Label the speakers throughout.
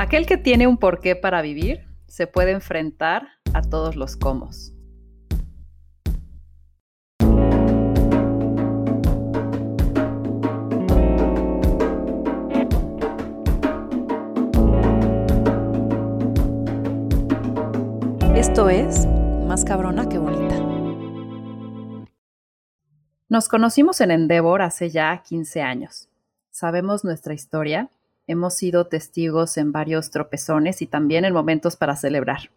Speaker 1: Aquel que tiene un porqué para vivir se puede enfrentar a todos los cómo. Esto es Más cabrona que bonita. Nos conocimos en Endeavor hace ya 15 años. Sabemos nuestra historia Hemos sido testigos en varios tropezones y también en momentos para celebrar.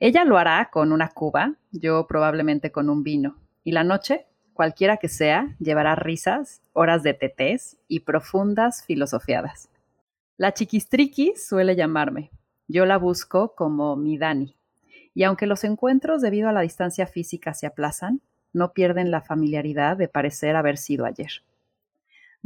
Speaker 1: Ella lo hará con una cuba, yo probablemente con un vino. Y la noche, cualquiera que sea, llevará risas, horas de tetés y profundas filosofiadas. La chiquistriqui suele llamarme. Yo la busco como mi Dani. Y aunque los encuentros debido a la distancia física se aplazan, no pierden la familiaridad de parecer haber sido ayer.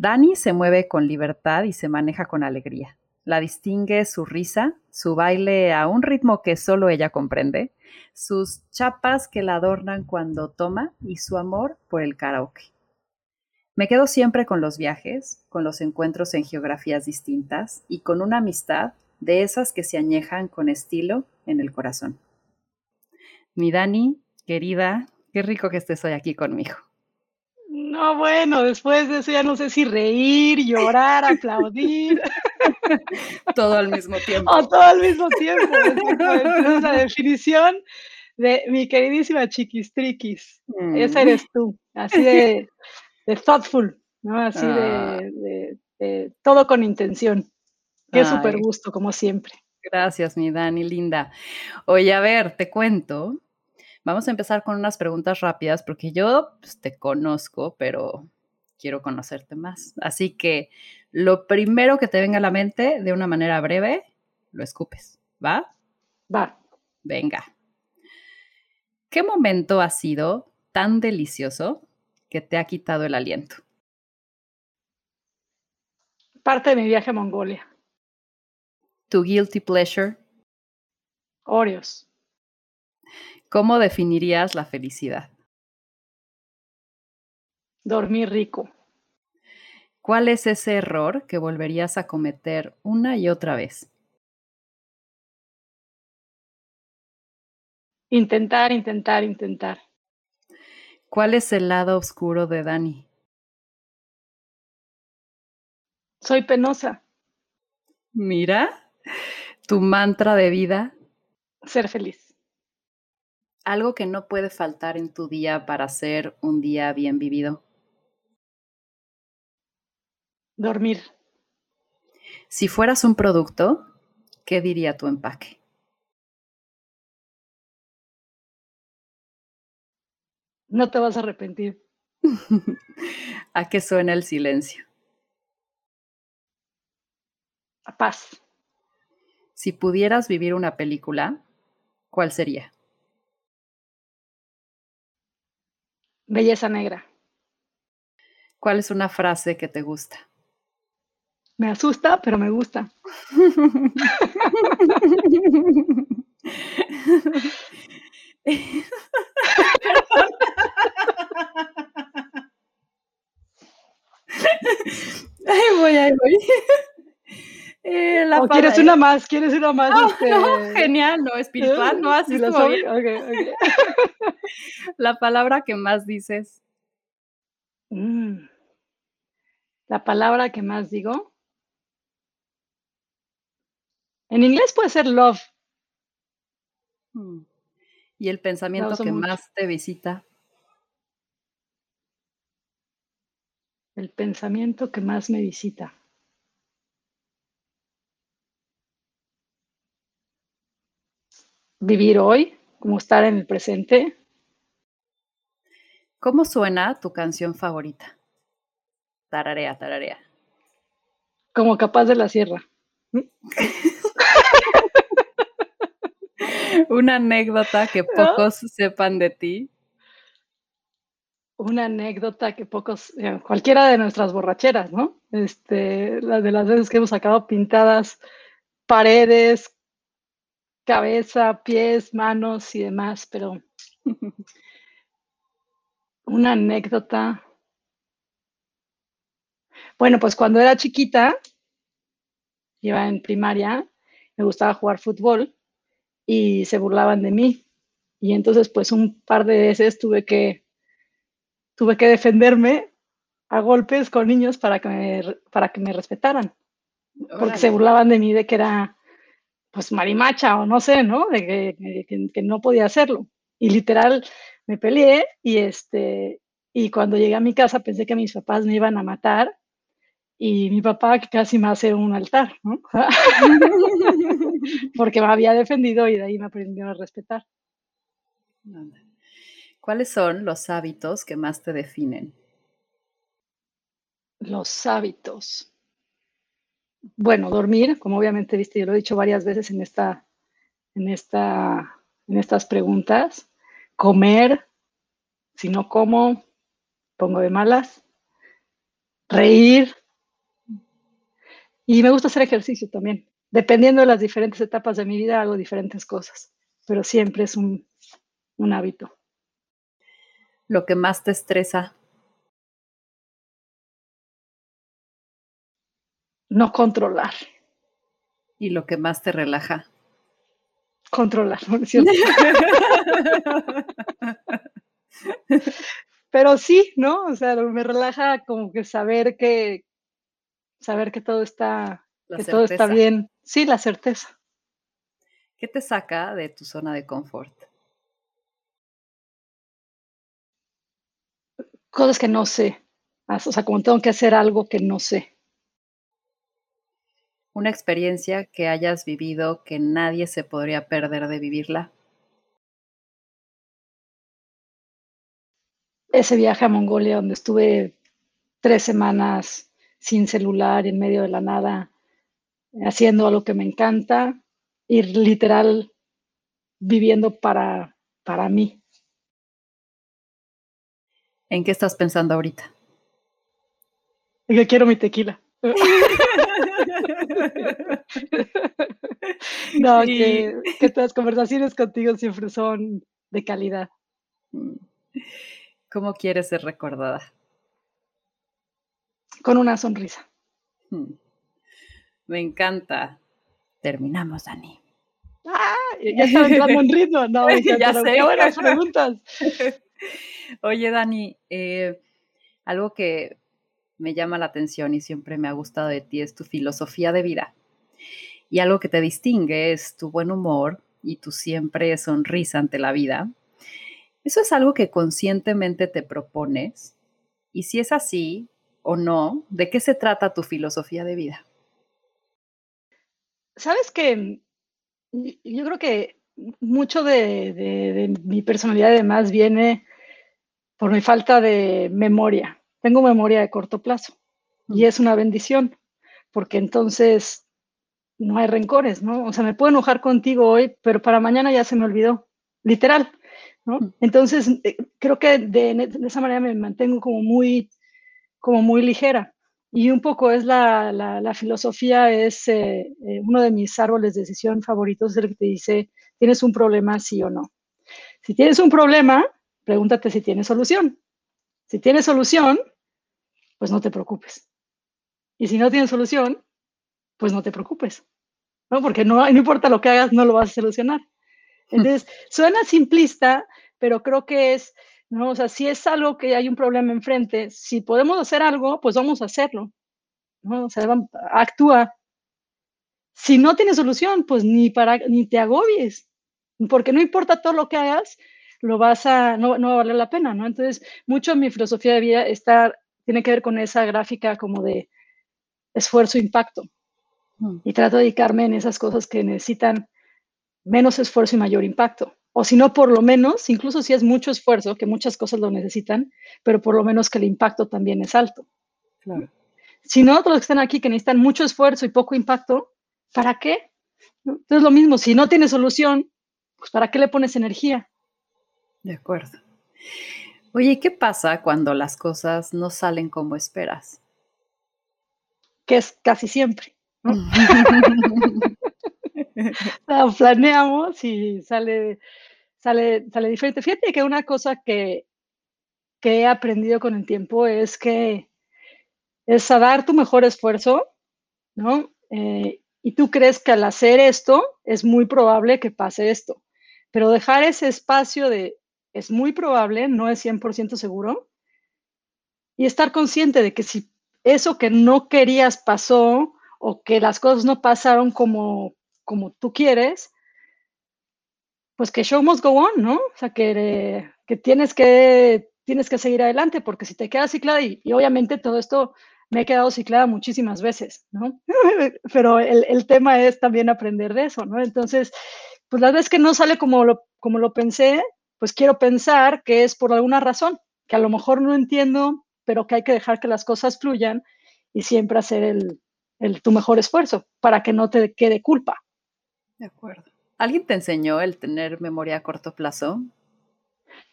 Speaker 1: Dani se mueve con libertad y se maneja con alegría. La distingue su risa, su baile a un ritmo que solo ella comprende, sus chapas que la adornan cuando toma y su amor por el karaoke. Me quedo siempre con los viajes, con los encuentros en geografías distintas y con una amistad de esas que se añejan con estilo en el corazón. Mi Dani, querida, qué rico que estés hoy aquí conmigo.
Speaker 2: No, bueno, después de eso ya no sé si reír, llorar, aplaudir.
Speaker 1: todo al mismo tiempo.
Speaker 2: O todo al mismo tiempo. Es la definición de mi queridísima chiquistriquis. Esa mm. eres tú, así de, thoughtful, ¿no? Así ah. de, todo con intención. Qué súper gusto, como siempre.
Speaker 1: Gracias, mi Dani, linda. Oye, a ver, te cuento Vamos a empezar con unas preguntas rápidas porque yo pues, te conozco, pero quiero conocerte más. Así que lo primero que te venga a la mente de una manera breve, lo escupes. ¿Va?
Speaker 2: Va.
Speaker 1: Venga. ¿Qué momento ha sido tan delicioso que te ha quitado el aliento?
Speaker 2: Parte de mi viaje a Mongolia.
Speaker 1: ¿Tu guilty pleasure?
Speaker 2: Oreos.
Speaker 1: ¿Cómo definirías la felicidad?
Speaker 2: Dormir rico.
Speaker 1: ¿Cuál es ese error que volverías a cometer una y otra vez?
Speaker 2: Intentar, intentar, intentar.
Speaker 1: ¿Cuál es el lado oscuro de Dani?
Speaker 2: Soy penosa.
Speaker 1: Mira, tu mantra de vida.
Speaker 2: Ser feliz
Speaker 1: algo que no puede faltar en tu día para ser un día bien vivido?
Speaker 2: Dormir.
Speaker 1: Si fueras un producto, ¿qué diría tu empaque?
Speaker 2: No te vas a arrepentir.
Speaker 1: ¿A qué suena el silencio?
Speaker 2: A paz.
Speaker 1: Si pudieras vivir una película, ¿cuál sería?
Speaker 2: Belleza negra.
Speaker 1: ¿Cuál es una frase que te gusta?
Speaker 2: Me asusta, pero me gusta.
Speaker 1: Ahí voy, ahí voy.
Speaker 2: Eh, ¿O quieres una más? ¿Quieres una más?
Speaker 1: No, este? genial, no, espiritual, no, así estuvo bien. La palabra que más dices.
Speaker 2: Mm. La palabra que más digo. En inglés puede ser love.
Speaker 1: Mm. ¿Y el pensamiento que más te visita?
Speaker 2: El pensamiento que más me visita. Vivir hoy, como estar en el presente.
Speaker 1: ¿Cómo suena tu canción favorita? Tararea, tararea.
Speaker 2: Como capaz de la sierra.
Speaker 1: Una anécdota que pocos sepan de ti.
Speaker 2: Una anécdota que pocos, eh, cualquiera de nuestras borracheras, ¿no? Este, las de las veces que hemos sacado pintadas paredes, cabeza, pies, manos y demás, pero una anécdota. Bueno, pues cuando era chiquita, iba en primaria, me gustaba jugar fútbol y se burlaban de mí. Y entonces, pues un par de veces tuve que, tuve que defenderme a golpes con niños para que me, para que me respetaran. Porque se burlaban de mí de que era, pues, marimacha o no sé, ¿no? De que, que, no podía hacerlo. Y literal, me peleé y, este, y cuando llegué a mi casa pensé que mis papás me iban a matar y mi papá casi me hace un altar, ¿no? Porque me había defendido y de ahí me aprendió a respetar.
Speaker 1: ¿Cuáles son los hábitos que más te definen?
Speaker 2: Los hábitos. Bueno, dormir, como obviamente viste, yo lo he dicho varias veces en esta, en esta, en estas preguntas. Comer, si no como, pongo de malas. Reír. Y me gusta hacer ejercicio también. Dependiendo de las diferentes etapas de mi vida, hago diferentes cosas, pero siempre es un, un hábito.
Speaker 1: Lo que más te estresa.
Speaker 2: No controlar.
Speaker 1: ¿Y lo que más te relaja?
Speaker 2: Controlar, ¿cierto? Pero sí, ¿no? O sea, me relaja como que saber que saber que todo está que todo está bien. Sí, la certeza.
Speaker 1: ¿Qué te saca de tu zona de confort?
Speaker 2: Cosas que no sé. O sea, como tengo que hacer algo que no sé.
Speaker 1: Una experiencia que hayas vivido que nadie se podría perder de vivirla.
Speaker 2: Ese viaje a Mongolia donde estuve tres semanas sin celular, en medio de la nada, haciendo algo que me encanta, y literal viviendo para, para mí.
Speaker 1: ¿En qué estás pensando ahorita?
Speaker 2: En que quiero mi tequila. no, que, que estas conversaciones contigo siempre son de calidad. Mm.
Speaker 1: ¿Cómo quieres ser recordada?
Speaker 2: Con una sonrisa.
Speaker 1: Mm. Me encanta. Terminamos, Dani.
Speaker 2: Ah, ya estaba entrando en ritmo. No, ya sé. Qué buenas preguntas.
Speaker 1: Oye, Dani, eh, algo que me llama la atención y siempre me ha gustado de ti es tu filosofía de vida. Y algo que te distingue es tu buen humor y tu siempre sonrisa ante la vida. ¿Eso es algo que conscientemente te propones? Y si es así o no, ¿de qué se trata tu filosofía de vida?
Speaker 2: Sabes que yo creo que mucho de, mi personalidad además viene por mi falta de memoria. Tengo memoria de corto plazo y es una bendición, porque entonces no hay rencores, ¿no? O sea, me puedo enojar contigo hoy, pero para mañana ya se me olvidó, literal, ¿no? Entonces, eh, creo que de, de, esa manera me mantengo como muy, como muy ligera. Y un poco es la, la, filosofía, es eh, eh, uno de mis árboles de decisión favoritos, es el que te dice, ¿tienes un problema, sí o no? Si tienes un problema, pregúntate si tienes solución. Si tienes solución, pues no te preocupes. Y si no tienes solución, pues no te preocupes. ¿no? Porque no, no importa lo que hagas, no lo vas a solucionar. Entonces, suena simplista, pero creo que es ¿no? O sea, si es algo que hay un problema enfrente, si podemos hacer algo, pues vamos a hacerlo, ¿no? O sea, actúa. Si no tiene solución, pues ni, para, ni te agobies, porque no importa todo lo que hagas, lo vas a, no, no va a valer la pena, ¿no? Entonces, mucho mi filosofía de vida está, tiene que ver con esa gráfica como de esfuerzo-impacto. Mm. Y trato de dedicarme en esas cosas que necesitan menos esfuerzo y mayor impacto o si no, por lo menos, incluso si es mucho esfuerzo, que muchas cosas lo necesitan, pero por lo menos que el impacto también es alto. Si no, otros que están aquí que necesitan mucho esfuerzo y poco impacto, ¿para qué? Entonces lo mismo, si no tienes solución, pues ¿para qué le pones energía?
Speaker 1: De acuerdo. Oye, ¿qué pasa cuando las cosas no salen como esperas?
Speaker 2: Que es casi siempre. planeamos y sale, sale, sale diferente. Fíjate que una cosa que, que he aprendido con el tiempo es que es a dar tu mejor esfuerzo, ¿no? Eh, y tú crees que al hacer esto es muy probable que pase esto. Pero dejar ese espacio de es muy probable, no es 100% seguro, y estar consciente de que si eso que no querías pasó o que las cosas no pasaron como, como tú quieres, pues que show must go on, ¿no? O sea, que, que tienes que tienes que seguir adelante, porque si te quedas ciclada, y, obviamente todo esto me he quedado ciclada muchísimas veces, ¿no? Pero el, el, tema es también aprender de eso, ¿no? Entonces, pues la vez que no sale como lo, como lo pensé, pues quiero pensar que es por alguna razón, que a lo mejor no entiendo, pero que hay que dejar que las cosas fluyan y siempre hacer el, el tu mejor esfuerzo para que no te quede culpa.
Speaker 1: De acuerdo. ¿Alguien te enseñó el tener memoria a corto plazo?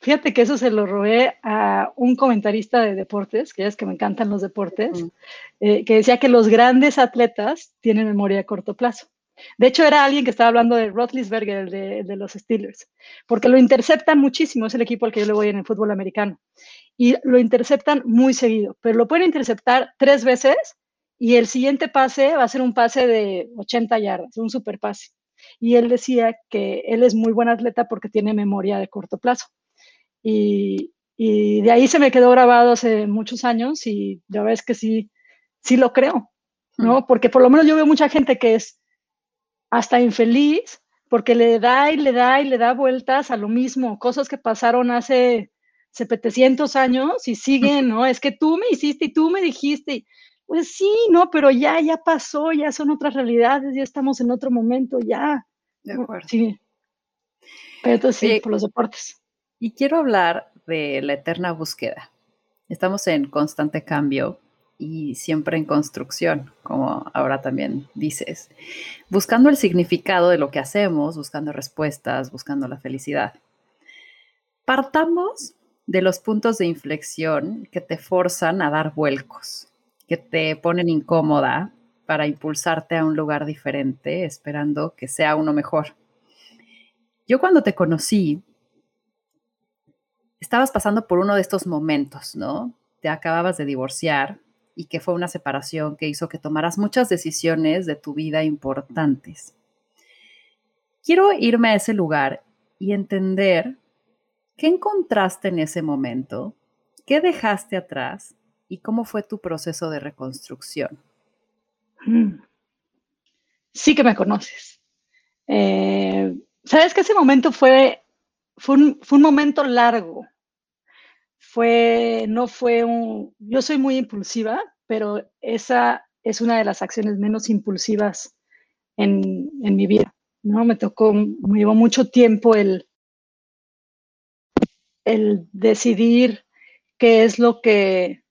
Speaker 2: Fíjate que eso se lo robé a un comentarista de deportes, que es que me encantan los deportes, eh, que decía que los grandes atletas tienen memoria a corto plazo. De hecho, era alguien que estaba hablando de Roethlisberger, de, de los Steelers, porque lo interceptan muchísimo, es el equipo al que yo le voy en el fútbol americano, y lo interceptan muy seguido, pero lo pueden interceptar tres veces y el siguiente pase va a ser un pase de 80 yardas, un super pase. Y él decía que él es muy buen atleta porque tiene memoria de corto plazo. Y, de ahí se me quedó grabado hace muchos años y la verdad es que sí, sí lo creo, ¿no? Mm. Porque por lo menos yo veo mucha gente que es hasta infeliz porque le da y le da y le da vueltas a lo mismo, cosas que pasaron hace 700 años y siguen, ¿no? Es que tú me hiciste y tú me dijiste. Pues sí, no, pero ya, ya pasó, ya son otras realidades, ya estamos en otro momento, ya.
Speaker 1: De acuerdo.
Speaker 2: Sí. Pero entonces sí, por los deportes.
Speaker 1: Y quiero hablar de la eterna búsqueda. Estamos en constante cambio y siempre en construcción, como ahora también dices, buscando el significado de lo que hacemos, buscando respuestas, buscando la felicidad. Partamos de los puntos de inflexión que te forzan a dar vuelcos, que te ponen incómoda para impulsarte a un lugar diferente, esperando que sea uno mejor. Yo cuando te conocí, estabas pasando por uno de estos momentos, ¿no? Te acababas de divorciar y que fue una separación que hizo que tomaras muchas decisiones de tu vida importantes. Quiero irme a ese lugar y entender qué encontraste en ese momento, qué dejaste atrás y cómo fue tu proceso de reconstrucción.
Speaker 2: Mm. Sí que me conoces. Eh, Sabes que ese momento fue fue un, momento largo. Fue, no fue un, yo soy muy impulsiva, pero esa es una de las acciones menos impulsivas en, mi vida, ¿no? Me tocó, me llevó mucho tiempo el, el decidir qué es lo que,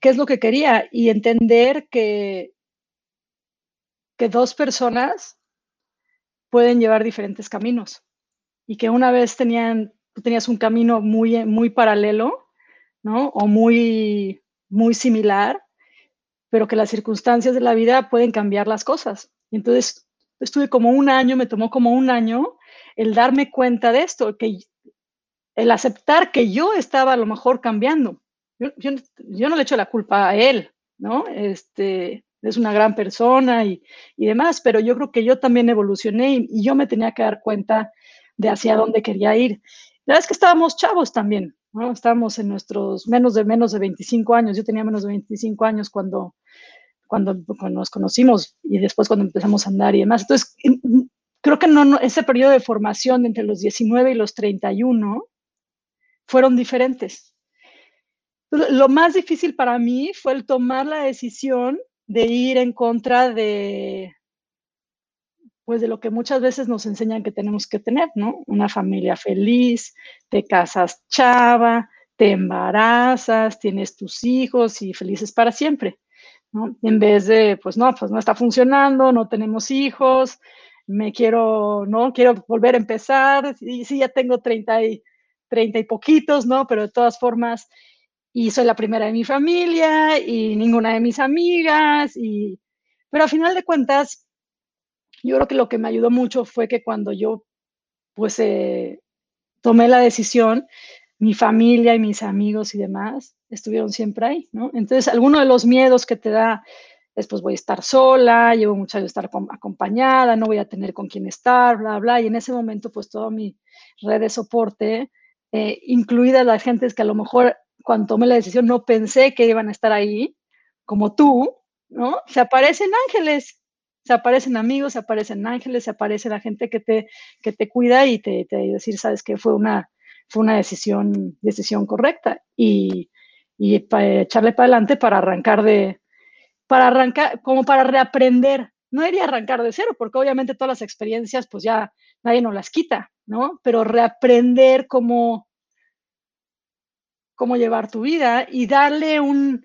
Speaker 2: qué es lo que quería y entender que, que dos personas pueden llevar diferentes caminos y que una vez tenían, tenías un camino muy, muy paralelo, ¿no? O muy, muy similar, pero que las circunstancias de la vida pueden cambiar las cosas. Entonces estuve como un año, me tomó como un año el darme cuenta de esto, que el aceptar que yo estaba a lo mejor cambiando. Yo, yo, no le echo la culpa a él, ¿no? Este, es una gran persona y, y, demás, pero yo creo que yo también evolucioné y, y, yo me tenía que dar cuenta de hacia dónde quería ir. La verdad es que estábamos chavos también, ¿no? Estábamos en nuestros menos de menos de 25 años. Yo tenía menos de 25 años cuando, cuando, nos conocimos y después cuando empezamos a andar y demás. Entonces, creo que no, ese periodo de formación entre los 19 y los 31 fueron diferentes. Lo más difícil para mí fue el tomar la decisión de ir en contra de, pues de lo que muchas veces nos enseñan que tenemos que tener, ¿no? Una familia feliz, te casas chava, te embarazas, tienes tus hijos y felices para siempre, ¿no? En vez de, pues no, pues no está funcionando, no tenemos hijos, me quiero, ¿no? Quiero volver a empezar, y sí, ya tengo 30 y, 30 y poquitos, ¿no? Pero de todas formas, y soy la primera de mi familia y ninguna de mis amigas, y, pero a final de cuentas, yo creo que lo que me ayudó mucho fue que cuando yo, pues, eh, tomé la decisión, mi familia y mis amigos y demás estuvieron siempre ahí, ¿no? Entonces, alguno de los miedos que te da después voy a estar sola, llevo mucho años estar acompañada, no voy a tener con quién estar, bla, bla. Y en ese momento, pues toda mi red de soporte, eh, incluidas las gentes que a lo mejor cuando tomé la decisión no pensé que iban a estar ahí, como tú, ¿no? Se aparecen ángeles, se aparecen amigos, se aparecen ángeles, se aparece la gente que te, que te cuida y te, te decir, sabes que fue una, fue una decisión, decisión correcta y, y echarle para adelante para arrancar de, para arrancar, como para reaprender. No iría arrancar de cero, porque obviamente todas las experiencias, pues ya nadie nos las quita, ¿no? Pero reaprender cómo, cómo llevar tu vida y darle un,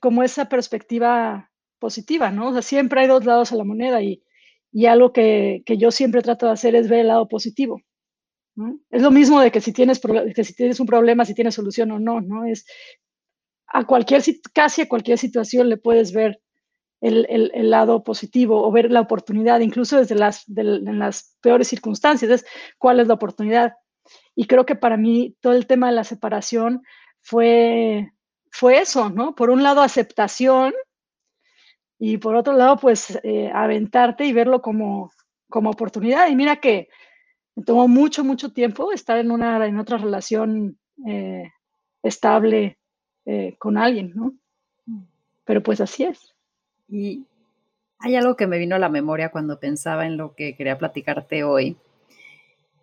Speaker 2: como esa perspectiva positiva, ¿no? O sea, siempre hay dos lados a la moneda y, y algo que, que, yo siempre trato de hacer es ver el lado positivo. ¿no? Es lo mismo de que si, tienes, que si tienes un problema, si tienes solución o no, ¿no? Es a cualquier, casi a cualquier situación le puedes ver el, el, el lado positivo o ver la oportunidad, incluso desde las, de, en las peores circunstancias, es cuál es la oportunidad. Y creo que para mí todo el tema de la separación fue, fue eso, ¿no? Por un lado, aceptación y por otro lado, pues eh, aventarte y verlo como, como oportunidad. Y mira que me tomó mucho, mucho tiempo estar en, una, en otra relación eh, estable eh, con alguien, ¿no? Pero pues así es.
Speaker 1: Y hay algo que me vino a la memoria cuando pensaba en lo que quería platicarte hoy.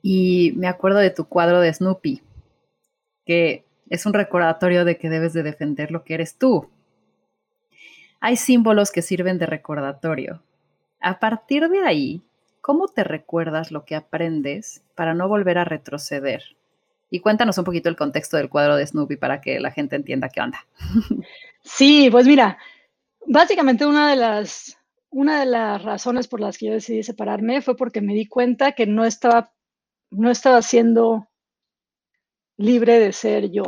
Speaker 1: Y me acuerdo de tu cuadro de Snoopy, que es un recordatorio de que debes de defender lo que eres tú. Hay símbolos que sirven de recordatorio. A partir de ahí, ¿cómo te recuerdas lo que aprendes para no volver a retroceder? Y cuéntanos un poquito el contexto del cuadro de Snoopy para que la gente entienda qué onda.
Speaker 2: Sí, pues mira, básicamente una de las, una de las razones por las que yo decidí separarme fue porque me di cuenta que no estaba, no estaba siendo libre de ser yo.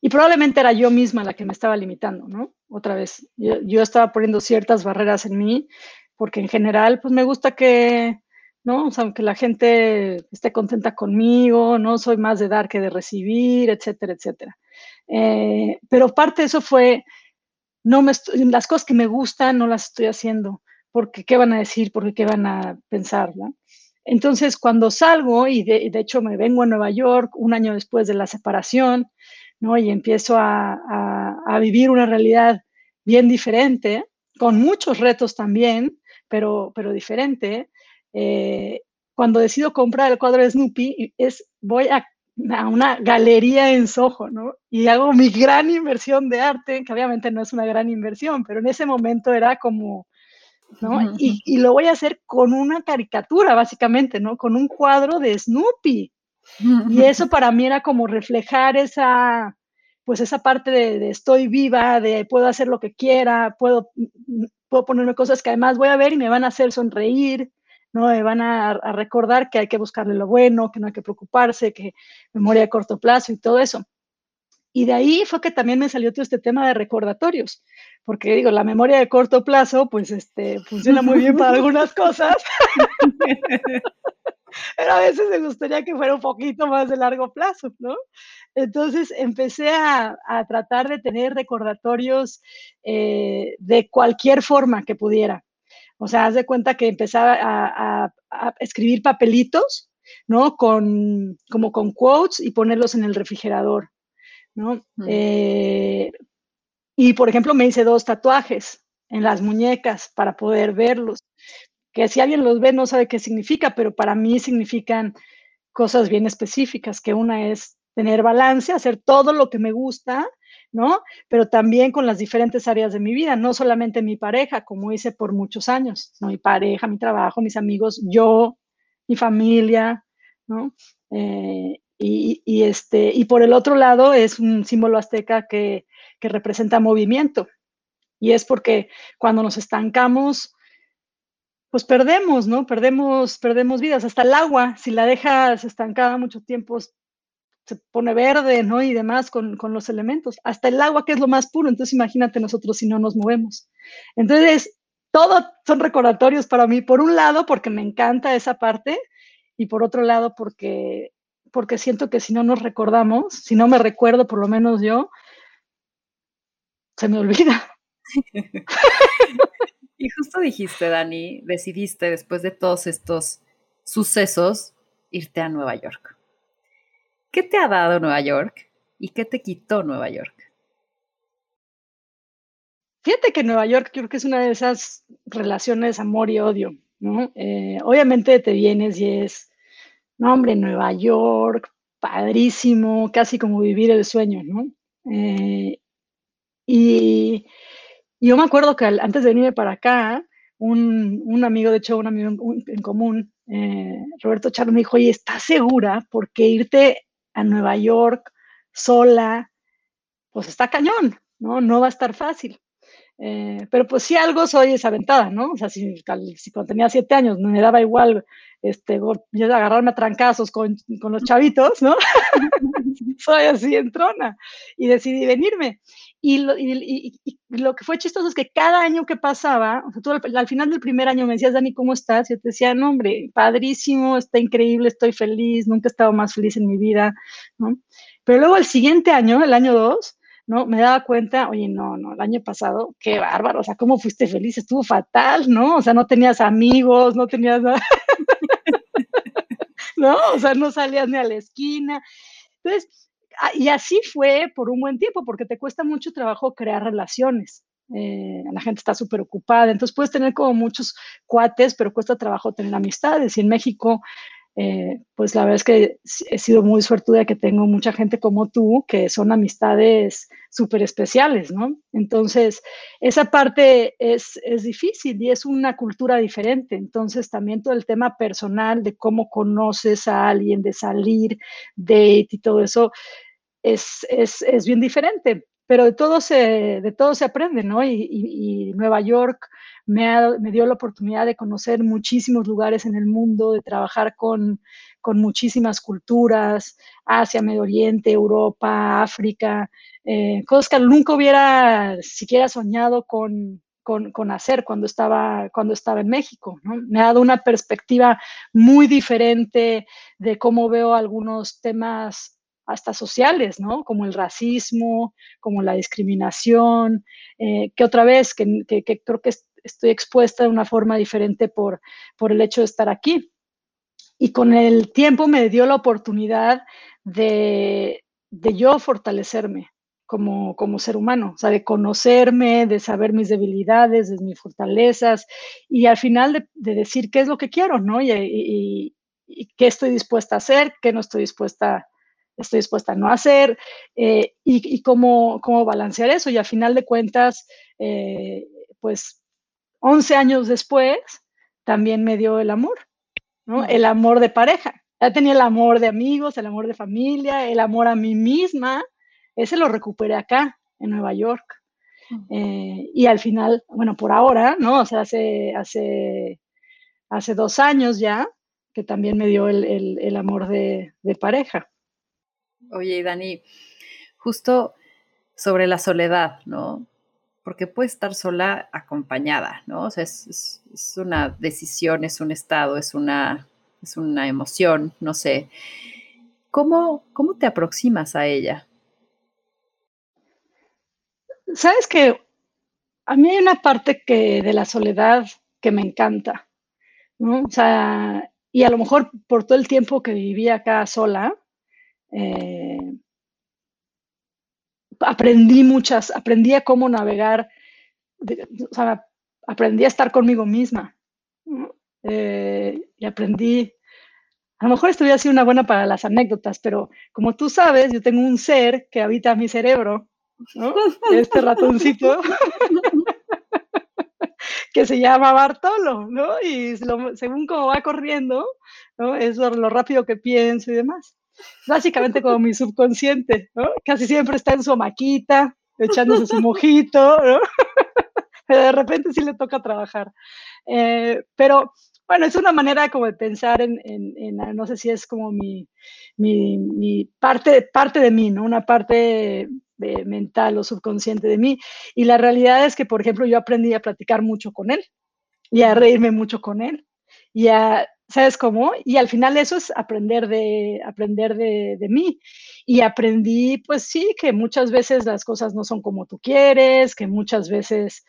Speaker 2: Y probablemente era yo misma la que me estaba limitando, ¿no? Otra vez, yo, yo estaba poniendo ciertas barreras en mí, porque en general, pues me gusta que, ¿no? O sea, que la gente esté contenta conmigo, no soy más de dar que de recibir, etcétera, etcétera. Eh, pero parte de eso fue, no me las cosas que me gustan no las estoy haciendo, porque qué van a decir, porque qué van a pensar, ¿no? Entonces, cuando salgo, y de, de, hecho me vengo a Nueva York un año después de la separación, ¿no? Y empiezo a, a, a vivir una realidad bien diferente, con muchos retos también, pero, pero diferente, eh, cuando decido comprar el cuadro de Snoopy, es voy a, a, una galería en Soho, ¿no? Y hago mi gran inversión de arte, que obviamente no es una gran inversión, pero en ese momento era como, ¿no? Y, y lo voy a hacer con una caricatura, básicamente, ¿no? Con un cuadro de Snoopy. Y eso para mí era como reflejar esa, pues esa parte de, de, estoy viva, de puedo hacer lo que quiera, puedo, puedo ponerme cosas que además voy a ver y me van a hacer sonreír, ¿no? Me van a, a, recordar que hay que buscarle lo bueno, que no hay que preocuparse, que memoria de corto plazo y todo eso. Y de ahí fue que también me salió todo este tema de recordatorios, porque digo, la memoria de corto plazo, pues este, funciona muy bien para algunas cosas, pero a veces me gustaría que fuera un poquito más de largo plazo, ¿no? Entonces empecé a, a tratar de tener recordatorios eh, de cualquier forma que pudiera. O sea, haz de cuenta que empezaba a, a, a escribir papelitos, ¿no? Con, como con quotes y ponerlos en el refrigerador, ¿no? Mm. Eh, y, por ejemplo, me hice dos tatuajes en las muñecas para poder verlos, que si alguien los ve no sabe qué significa, pero para mí significan cosas bien específicas, que una es tener balance, hacer todo lo que me gusta, ¿no? Pero también con las diferentes áreas de mi vida, no solamente mi pareja, como hice por muchos años, ¿no? Mi pareja, mi trabajo, mis amigos, yo, mi familia, ¿no? Eh, y, y, este, y por el otro lado es un símbolo azteca que, que representa movimiento. Y es porque cuando nos estancamos, pues perdemos, ¿no? Perdemos, perdemos vidas. Hasta el agua, si la dejas estancada mucho tiempo, se pone verde, ¿no? Y demás con, con, los elementos. Hasta el agua, que es lo más puro. Entonces, imagínate nosotros si no nos movemos. Entonces, todo son recordatorios para mí. Por un lado, porque me encanta esa parte. Y por otro lado, porque, porque siento que si no nos recordamos, si no me recuerdo, por lo menos yo, se me olvida.
Speaker 1: y justo dijiste, Dani, decidiste después de todos estos sucesos irte a Nueva York. ¿Qué te ha dado Nueva York y qué te quitó Nueva York?
Speaker 2: Fíjate que Nueva York creo que es una de esas relaciones amor y odio, ¿no? Eh, obviamente te vienes y es, no hombre, Nueva York, padrísimo, casi como vivir el sueño, ¿no? Eh, y, yo me acuerdo que antes de venirme para acá, un, amigo, de hecho, un amigo en, común, eh, Roberto Charo, me dijo, oye, ¿estás segura? Porque irte a Nueva York sola, pues está cañón, ¿no? No va a estar fácil. Eh, pero pues sí algo soy desaventada, ¿no? O sea, si, si, cuando tenía siete años me daba igual este, agarrarme a trancazos con, con los chavitos, ¿no? soy así en trona. Y decidí venirme. Y lo, y, lo, que fue chistoso es que cada año que pasaba, o sea, tú al, final del primer año me decías, Dani, ¿cómo estás? Y yo te decía, no, hombre, padrísimo, está increíble, estoy feliz, nunca he estado más feliz en mi vida, ¿no? Pero luego el siguiente año, el año dos, ¿no? Me daba cuenta, oye, no, no, el año pasado, qué bárbaro, o sea, ¿cómo fuiste feliz? Estuvo fatal, ¿no? O sea, no tenías amigos, no tenías nada. ¿No? O sea, no salías ni a la esquina. Entonces, ah, y así fue por un buen tiempo, porque te cuesta mucho trabajo crear relaciones. Eh, la gente está súper ocupada, entonces puedes tener como muchos cuates, pero cuesta trabajo tener amistades. Y en México eh, pues la verdad es que he sido muy suertuda que tengo mucha gente como tú, que son amistades súper especiales, ¿no? Entonces, esa parte es, es, difícil y es una cultura diferente. Entonces, también todo el tema personal de cómo conoces a alguien, de salir, date y todo eso, es, es, es bien diferente. Pero de todo se, de todo se aprende, ¿no? y, Nueva York me, dio la oportunidad de conocer muchísimos lugares en el mundo, de trabajar con, muchísimas culturas, Asia, Medio Oriente, Europa, África, eh, cosas que nunca hubiera siquiera soñado con, hacer cuando estaba, cuando estaba en México. Me ha dado una perspectiva muy diferente de cómo veo algunos temas hasta sociales, ¿no? Como el racismo, como la discriminación, eh, que otra vez, que, creo que es estoy expuesta de una forma diferente por, por el hecho de estar aquí. Y con el tiempo me dio la oportunidad de, de yo fortalecerme como, como ser humano, o sea, de conocerme, de saber mis debilidades, de mis fortalezas y al final de, decir qué es lo que quiero, ¿no? Y, qué estoy dispuesta a hacer, qué no estoy dispuesta, estoy dispuesta a no hacer eh, y, cómo, cómo balancear eso. Y al final de cuentas, eh, pues 11 años después, también me dio el amor, ¿no? El amor de pareja. Ya tenía el amor de amigos, el amor de familia, el amor a mí misma. Ese lo recuperé acá, en Nueva York. Eh, y al final, bueno, por ahora, ¿no? O sea, hace, hace, hace dos años ya, que también me dio el, amor de, de, pareja.
Speaker 1: Oye, Dani, justo sobre la soledad, ¿no? porque puede estar sola acompañada, ¿no? O sea, es, una decisión, es un estado, es una, es una emoción, no sé. ¿Cómo, ¿Cómo te aproximas a ella?
Speaker 2: Sabes que a mí hay una parte que de la soledad que me encanta, ¿no? O sea, y a lo mejor por todo el tiempo que viví acá sola, eh, aprendí muchas, aprendí a cómo navegar, aprendí a estar conmigo misma. Eh, y aprendí, a lo mejor esto hubiera sido una buena para las anécdotas, pero como tú sabes, yo tengo un ser que habita mi cerebro, este ratoncito, que se llama Bartolo, ¿no? Y según cómo va corriendo, ¿no? Es lo rápido que pienso y demás básicamente como mi subconsciente. Casi siempre está en su maquita, echándose su mojito, pero de repente sí le toca trabajar. Eh, pero bueno, es una manera como de pensar en, no sé si es como mi, mi, parte, parte de mí, ¿no? Una parte mental o subconsciente de mí. Y la realidad es que, por ejemplo, yo aprendí a platicar mucho con él y a reírme mucho con él y a ¿sabes cómo? Y al final eso es aprender de, aprender de, de, mí. Y aprendí, pues sí, que muchas veces las cosas no son como tú quieres, que muchas veces,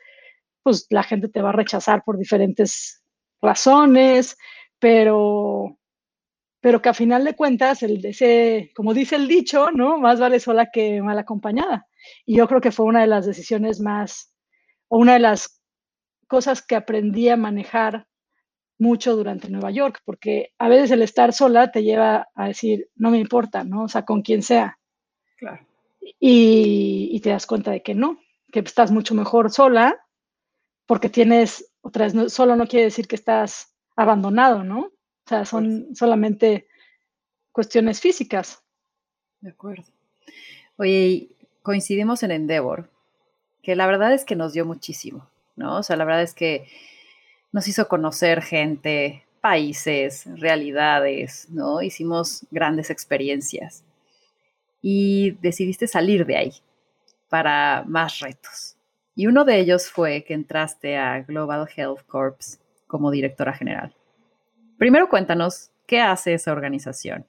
Speaker 2: pues la gente te va a rechazar por diferentes razones, pero, pero que a final de cuentas, el, ese, como dice el dicho, ¿no? Más vale sola que mal acompañada. Y yo creo que fue una de las decisiones más, o una de las cosas que aprendí a manejar mucho durante Nueva York, porque a veces el estar sola te lleva a decir, no me importa, ¿no? O sea, con quien sea.
Speaker 1: Claro.
Speaker 2: Y, y te das cuenta de que no, que estás mucho mejor sola, porque tienes, otra vez, no, solo no quiere decir que estás abandonado, ¿no? O sea, son solamente cuestiones físicas.
Speaker 1: De acuerdo. Oye, coincidimos en Endeavor, que la verdad es que nos dio muchísimo, ¿no? O sea, la verdad es que nos hizo conocer gente, países, realidades, ¿no? Hicimos grandes experiencias y decidiste salir de ahí para más retos. Y uno de ellos fue que entraste a Global Health Corps como directora general. Primero cuéntanos, ¿qué hace esa organización?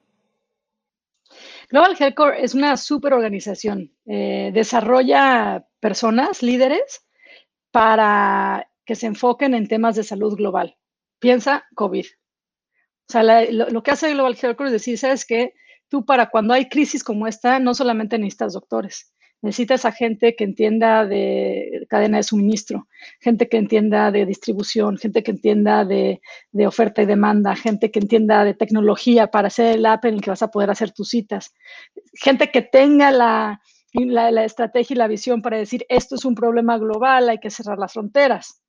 Speaker 2: Global Health Corps es una super organización. Eh, desarrolla personas, líderes, para que se enfoquen en temas de salud global. Piensa COVID. O sea, lo, lo, que hace Global Health Corps es decir, ¿sabes qué? Tú para cuando hay crisis como esta, no solamente necesitas doctores, necesitas a gente que entienda de cadena de suministro, gente que entienda de distribución, gente que entienda de, oferta y demanda, gente que entienda de tecnología para hacer el app en el que vas a poder hacer tus citas, gente que tenga la, la, la estrategia y la visión para decir, esto es un problema global, hay que cerrar las fronteras.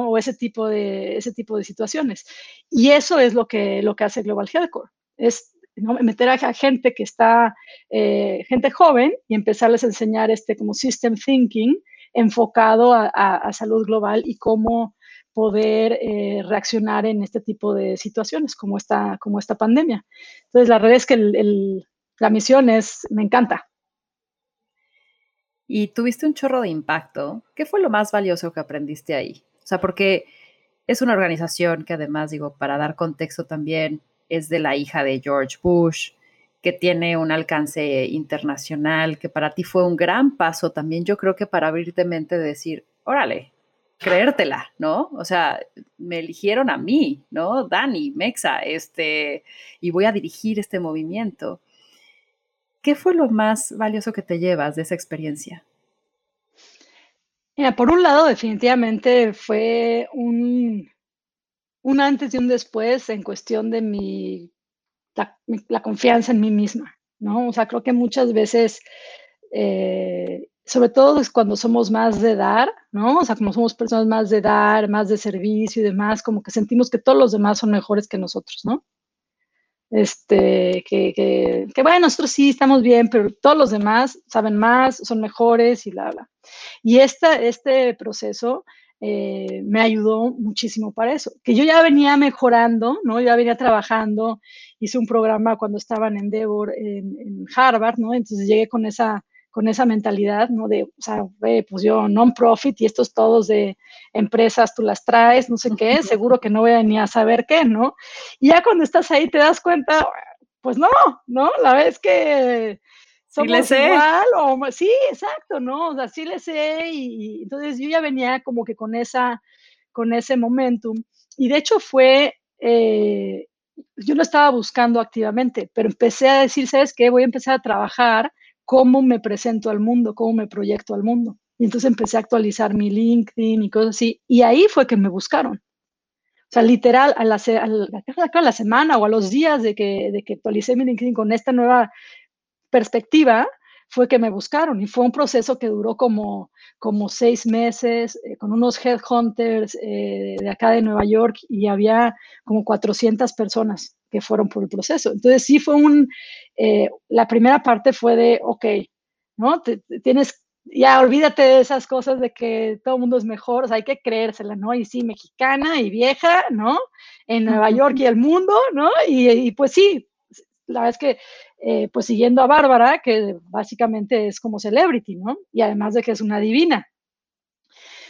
Speaker 2: O ese tipo, de, ese tipo de situaciones. Y eso es lo que, lo que hace Global Healthcore, es meter a gente que está, eh, gente joven y empezarles a enseñar este como system thinking enfocado a, a, salud global y cómo poder eh, reaccionar en este tipo de situaciones como esta, como esta pandemia. Entonces, la verdad es que el, la misión es, me encanta.
Speaker 1: Y tuviste un chorro de impacto. ¿Qué fue lo más valioso que aprendiste ahí? O sea, porque es una organización que además, digo, para dar contexto también, es de la hija de George Bush, que tiene un alcance internacional, que para ti fue un gran paso también, yo creo que para abrirte mente de decir, órale, creértela, ¿no? O sea, me eligieron a mí, ¿no? Dani, Mexa, este, y voy a dirigir este movimiento. ¿Qué fue lo más valioso que te llevas de esa experiencia?
Speaker 2: Por un lado, definitivamente fue un, un antes y un después en cuestión de mi la, la, confianza en mí misma, ¿no? O sea, creo que muchas veces, eh, sobre todo es cuando somos más de dar, ¿no? O sea, como somos personas más de dar, más de servicio y demás, como que sentimos que todos los demás son mejores que nosotros, ¿no? Este, que, bueno, nosotros sí estamos bien, pero todos los demás saben más, son mejores y bla, bla. Y esta, este proceso eh, me ayudó muchísimo para eso, que yo ya venía mejorando, ¿no? Ya venía trabajando, hice un programa cuando estaba en Endeavor, en, en Harvard, ¿no? Entonces llegué con esa, con esa mentalidad, ¿no? De, o sea, pues yo non-profit y estos todos de empresas, tú las traes, no sé qué, seguro que no voy a ni a saber qué, ¿no? Y ya cuando estás ahí te das cuenta, pues no, ¿no? La vez que somos sí le sé. igual, o sí, exacto, ¿no? O sea, sí le sé, y, y, entonces yo ya venía como que con esa, con ese momentum, y de hecho fue, eh, yo lo estaba buscando activamente, pero empecé a decir, ¿sabes qué? Voy a empezar a trabajar cómo me presento al mundo, cómo me proyecto al mundo. Y entonces empecé a actualizar mi LinkedIn y cosas así, y ahí fue que me buscaron. O sea, literal, a la, semana o a los días de que, de que actualicé mi LinkedIn con esta nueva perspectiva fue que me buscaron y fue un proceso que duró como, como seis meses eh, con unos headhunters eh, de acá de Nueva York y había como 400 personas que fueron por el proceso. Entonces sí fue un, eh, la primera parte fue de, ok, ¿no? Te, te tienes, ya olvídate de esas cosas de que todo el mundo es mejor, o sea, hay que creérsela, ¿no? Y sí, mexicana y vieja, ¿no? En Nueva York y el mundo, ¿no? Y, y pues sí, la verdad es que, eh, pues siguiendo a Bárbara, que básicamente es como celebrity, ¿no? Y además de que es una divina.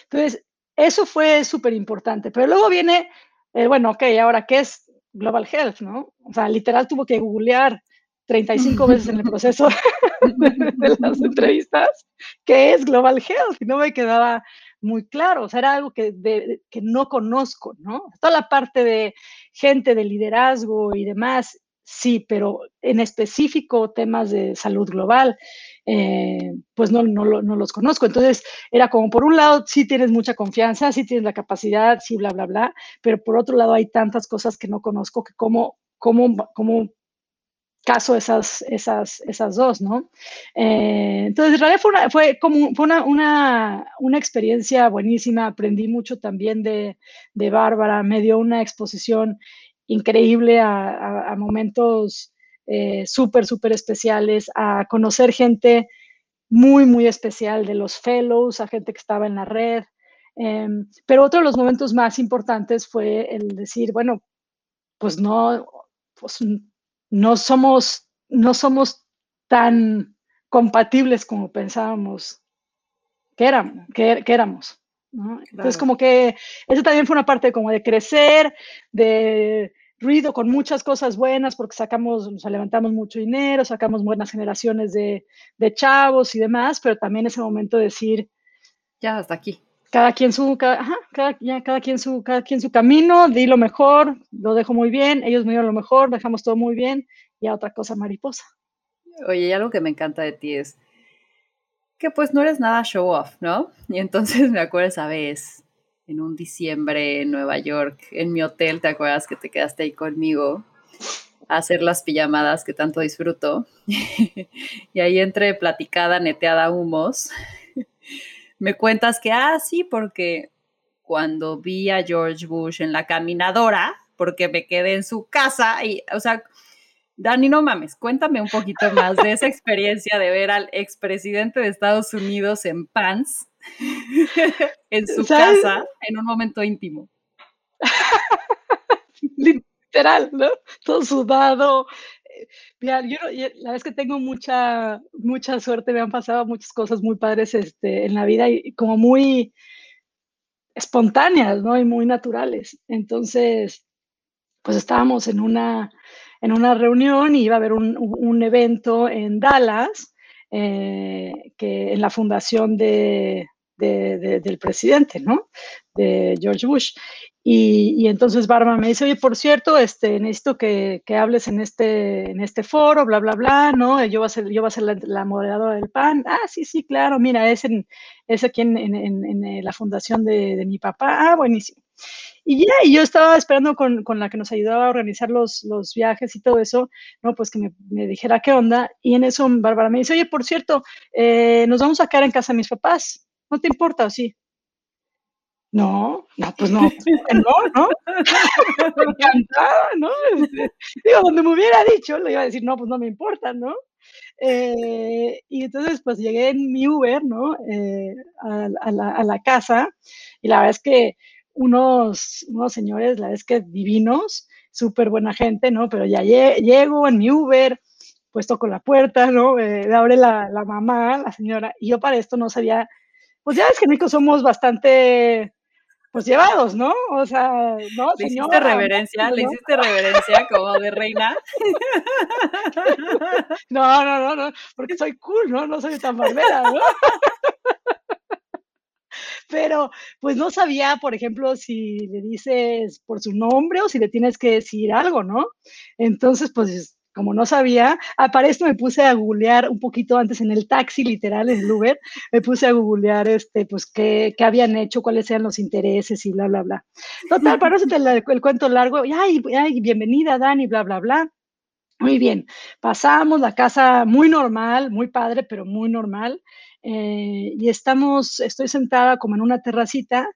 Speaker 2: Entonces, eso fue súper importante. Pero luego viene, eh, bueno, ok, ahora, ¿qué es, Global Health, ¿no? O sea, literal tuvo que googlear 35 veces en el proceso de las entrevistas qué es Global Health y no me quedaba muy claro, o sea, era algo que, que no conozco, ¿no? Toda la parte de gente de liderazgo y demás, sí, pero en específico temas de salud global, eh, pues no, no, los conozco. Entonces, era como, por un lado, sí tienes mucha confianza, sí tienes la capacidad, sí, bla, bla, bla, pero por otro lado hay tantas cosas que no conozco que cómo, cómo, cómo caso esas, esas, esas dos, ¿no? Eh, entonces, en realidad fue, una, fue como fue una, una, una, experiencia buenísima, aprendí mucho también de, de Bárbara, me dio una exposición increíble a, momentos eh, súper, súper especiales, a conocer gente muy, muy especial de los fellows, a gente que estaba en la red. Eh, pero otro de los momentos más importantes fue el decir, bueno, pues no, pues no somos, no somos tan compatibles como pensábamos que éramos. Que, éramos Entonces, como que eso también fue una parte como de crecer, de ruido con muchas cosas buenas, porque sacamos, nos levantamos mucho dinero, sacamos buenas generaciones de, de chavos y demás, pero también ese momento de decir,
Speaker 1: ya hasta aquí.
Speaker 2: cada quien su, cada, ya, cada quien su, cada quien su camino, di lo mejor, lo dejo muy bien, ellos me dieron lo mejor, dejamos todo muy bien, y a otra cosa mariposa.
Speaker 1: Oye, y algo que me encanta de ti es que pues no eres nada show off, ¿no? Y entonces me acuerdo esa vez, en un diciembre en Nueva York, en mi hotel, ¿te acuerdas que te quedaste ahí conmigo? a hacer las pijamadas que tanto disfruto. y ahí entre platicada, neteada, humos, me cuentas que, ah, sí, porque cuando vi a George Bush en la caminadora, porque me quedé en su casa y, o sea, Dani, no mames, cuéntame un poquito más de esa experiencia de ver al expresidente de Estados Unidos en pants en su casa en un momento íntimo.
Speaker 2: Literal, ¿no? Todo sudado, Mira, yo la vez que tengo mucha, mucha suerte, me han pasado muchas cosas muy padres este, en la vida y como muy espontáneas, ¿no? Y muy naturales. Entonces, pues estábamos en una, en una reunión y iba a haber un, evento en Dallas, eh, que en la fundación de, del presidente, ¿no? De George Bush. Y, entonces Bárbara me dice, oye, por cierto, este, necesito que, que, hables en este, en este foro, bla, bla, bla, ¿no? Yo voy a ser, yo voy a ser la, moderadora del PAN. Ah, sí, sí, claro, mira, es, en, es aquí en, en, en eh, la fundación de, de, mi papá. Ah, buenísimo. Y ya, y yo estaba esperando con, con, la que nos ayudaba a organizar los, los viajes y todo eso, ¿no? Pues que me, me, dijera qué onda. Y en eso Bárbara me dice, oye, por cierto, eh, nos vamos a quedar en casa de mis papás. ¿No te importa o sí? No, no, pues no, no, ¿no? me encantaba, ¿no? Este, digo, donde me hubiera dicho, le iba a decir, no, pues no me importa, ¿no? Eh, y entonces, pues llegué en mi Uber, ¿no? Eh, a, la, a, la, casa, y la verdad es que unos, unos señores, la es que divinos, súper buena gente, ¿no? Pero ya llego en mi Uber, puesto con la puerta, ¿no? Eh, abre la, la mamá, la señora, y yo para esto no sabía, pues ya es que Nico somos bastante pues llevados, ¿no? O sea, ¿no?
Speaker 1: Le hiciste reverencia, le hiciste reverencia como de reina.
Speaker 2: No, no, no, no, porque soy cool, ¿no? No soy tan barbera, ¿no? Pero, pues no sabía, por ejemplo, si le dices por su nombre o si le tienes que decir algo, ¿no? Entonces, pues como no sabía, ah, para esto me puse a googlear un poquito antes en el taxi, literal, en el Uber, me puse a googlear, este, pues, qué, qué habían hecho, cuáles eran los intereses y bla, bla, bla. Total, para no el, el cuento largo, ay, ay, bienvenida, Dani, bla, bla, bla. Muy bien, pasamos la casa muy normal, muy padre, pero muy normal. Eh, y estamos, estoy sentada como en una terracita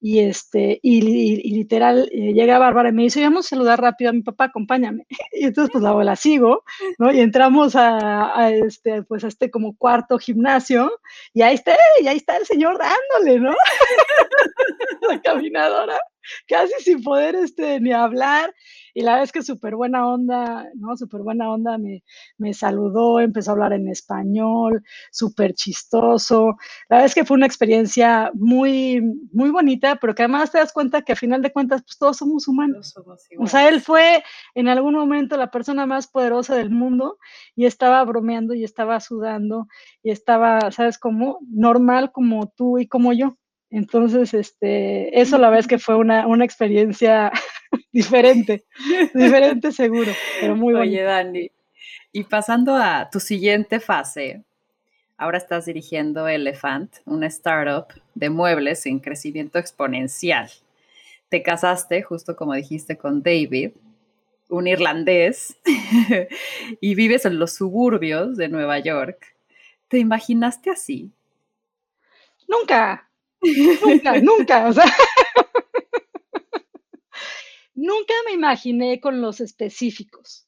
Speaker 2: y, este, y, literal, eh, llega Bárbara y me dice, vamos a saludar rápido a mi papá, acompáñame. Y entonces, pues la, la sigo, ¿no? Y entramos a, este, pues a este como cuarto gimnasio, y ahí está, y ahí está el señor dándole, ¿no? la caminadora. casi sin poder este, ni hablar. Y la verdad es que súper buena onda, ¿no? Súper buena onda, me, me saludó, empezó a hablar en español, súper chistoso. La verdad es que fue una experiencia muy, muy bonita, pero que además te das cuenta que a final de cuentas, pues todos somos humanos. o sea, él fue en algún momento la persona más poderosa del mundo y estaba bromeando y estaba sudando y estaba, ¿sabes cómo? Normal como tú y como yo. Entonces, este, eso la verdad es que fue una, una experiencia diferente, diferente seguro, pero muy
Speaker 1: Oye, Dani, y pasando a tu siguiente fase, ahora estás dirigiendo Elephant, una startup de muebles en crecimiento exponencial. Te casaste, justo como dijiste, con David, un irlandés, y vives en los suburbios de Nueva York. ¿Te imaginaste así?
Speaker 2: Nunca, nunca, nunca, o sea, nunca me imaginé con los específicos,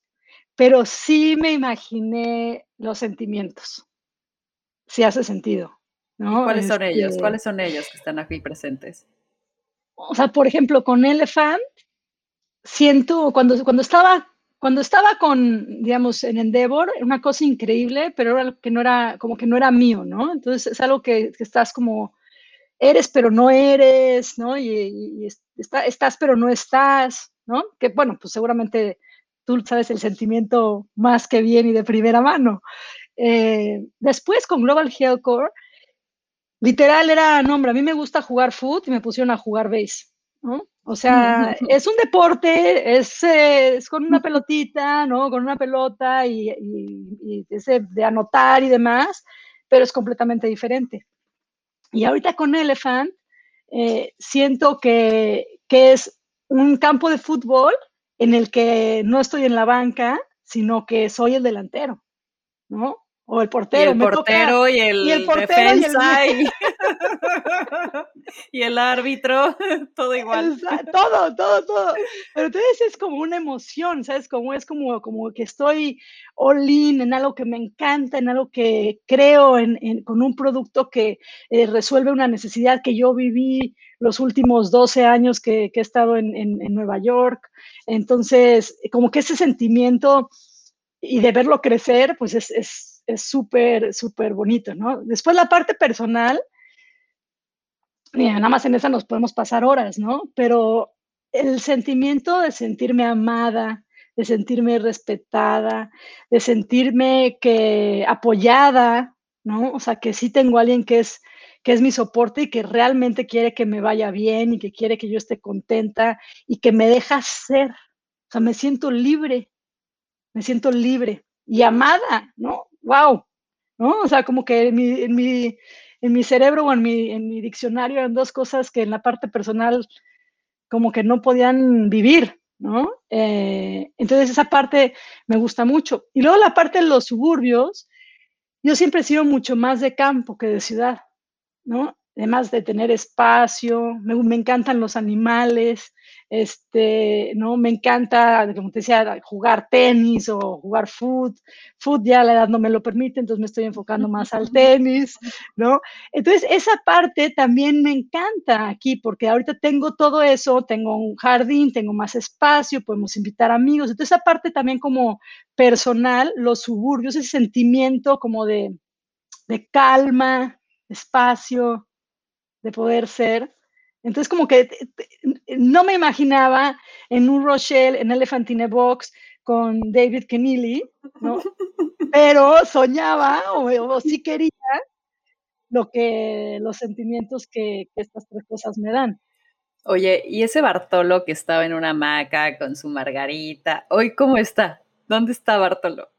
Speaker 2: pero sí me imaginé los sentimientos. Si hace sentido. ¿no?
Speaker 1: ¿Cuáles son ellos? Este ¿Cuáles son ellos que están aquí presentes?
Speaker 2: O sea, por ejemplo, con Elephant, siento, cuando, cuando estaba cuando estaba con, digamos, en Endeavor, una cosa increíble, pero era que no era, como que no era mío, ¿no? Entonces es algo que, que estás como eres pero no eres, ¿no? Y, estás pero no estás, ¿no? Que bueno, pues seguramente tú sabes el sentimiento más que bien y de primera mano. Eh, después con Global Health Core, literal era, no, hombre, a mí me gusta jugar foot y me pusieron a jugar base, ¿no? O sea, es un deporte, es, es, con una pelotita, ¿no? Con una pelota y, y, ese de anotar y demás, pero es completamente diferente. Y ahorita con Elephant eh, siento que, que es un campo de fútbol en el que no estoy en la banca, sino que soy el delantero, ¿no? O el portero.
Speaker 1: Y el portero y el, defensa y el... y el árbitro, todo igual.
Speaker 2: Todo, todo, todo. Pero entonces es como una emoción, ¿sabes? Como es como, como que estoy all in en algo que me encanta, en algo que creo, en, con un producto que eh, resuelve una necesidad que yo viví los últimos 12 años que, que he estado en, en, en Nueva York. Entonces, como que ese sentimiento y de verlo crecer, pues es es súper, súper bonito, ¿no? Después la parte personal, nada más en esa nos podemos pasar horas, ¿no? Pero el sentimiento de sentirme amada, de sentirme respetada, de sentirme que apoyada, ¿no? O sea, que sí tengo alguien que es, que es mi soporte y que realmente quiere que me vaya bien y que quiere que yo esté contenta y que me deja ser. O sea, me siento libre, me siento libre y amada, ¿no? Wow, ¿no? O sea, como que en mi, en mi, en mi cerebro o en mi, en mi diccionario eran dos cosas que en la parte personal como que no podían vivir, ¿no? Eh, entonces esa parte me gusta mucho. Y luego la parte de los suburbios, yo siempre he sido mucho más de campo que de ciudad, ¿no? Además de tener espacio, me, me encantan los animales, este, ¿no? Me encanta, como te decía, jugar tenis o jugar foot. Foot ya la edad no me lo permite, entonces me estoy enfocando más al tenis, ¿no? Entonces, esa parte también me encanta aquí, porque ahorita tengo todo eso, tengo un jardín, tengo más espacio, podemos invitar amigos. Entonces, esa parte también como personal, los suburbios, ese sentimiento como de, de calma, espacio, de poder ser, entonces, como que no me imaginaba en un Rochelle, en Elephantine Box, con David Keneally, ¿no? Pero soñaba o, sí quería lo que, los sentimientos que, que estas tres cosas me dan.
Speaker 1: Oye, ¿y ese Bartolo que estaba en una hamaca con su margarita, hoy cómo está? ¿Dónde está Bartolo?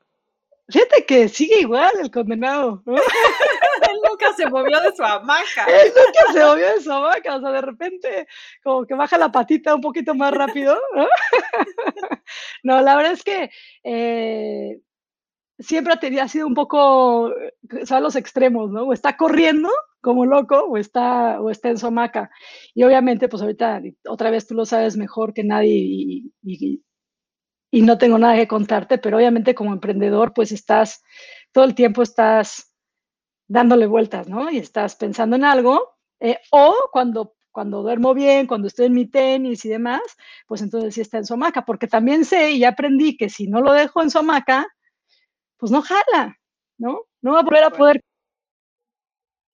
Speaker 2: Fíjate que sigue igual el condenado. ¿no?
Speaker 1: Él nunca se movió de su hamaca.
Speaker 2: Él nunca se movió de su hamaca. O sea, de repente, como que baja la patita un poquito más rápido. No, no la verdad es que eh, siempre ha sido un poco, o sea, los extremos, ¿no? O está corriendo como loco o está, o está en su hamaca. Y obviamente, pues ahorita, otra vez tú lo sabes mejor que nadie y, y, y no tengo nada que contarte, pero obviamente como emprendedor, pues estás, todo el tiempo estás dándole vueltas, ¿no? Y estás pensando en algo, eh, o cuando, cuando duermo bien, cuando estoy en mi tenis y demás, pues entonces sí está en su hamaca, porque también sé y aprendí que si no lo dejo en su hamaca, pues no jala, ¿no? No va a volver a poder.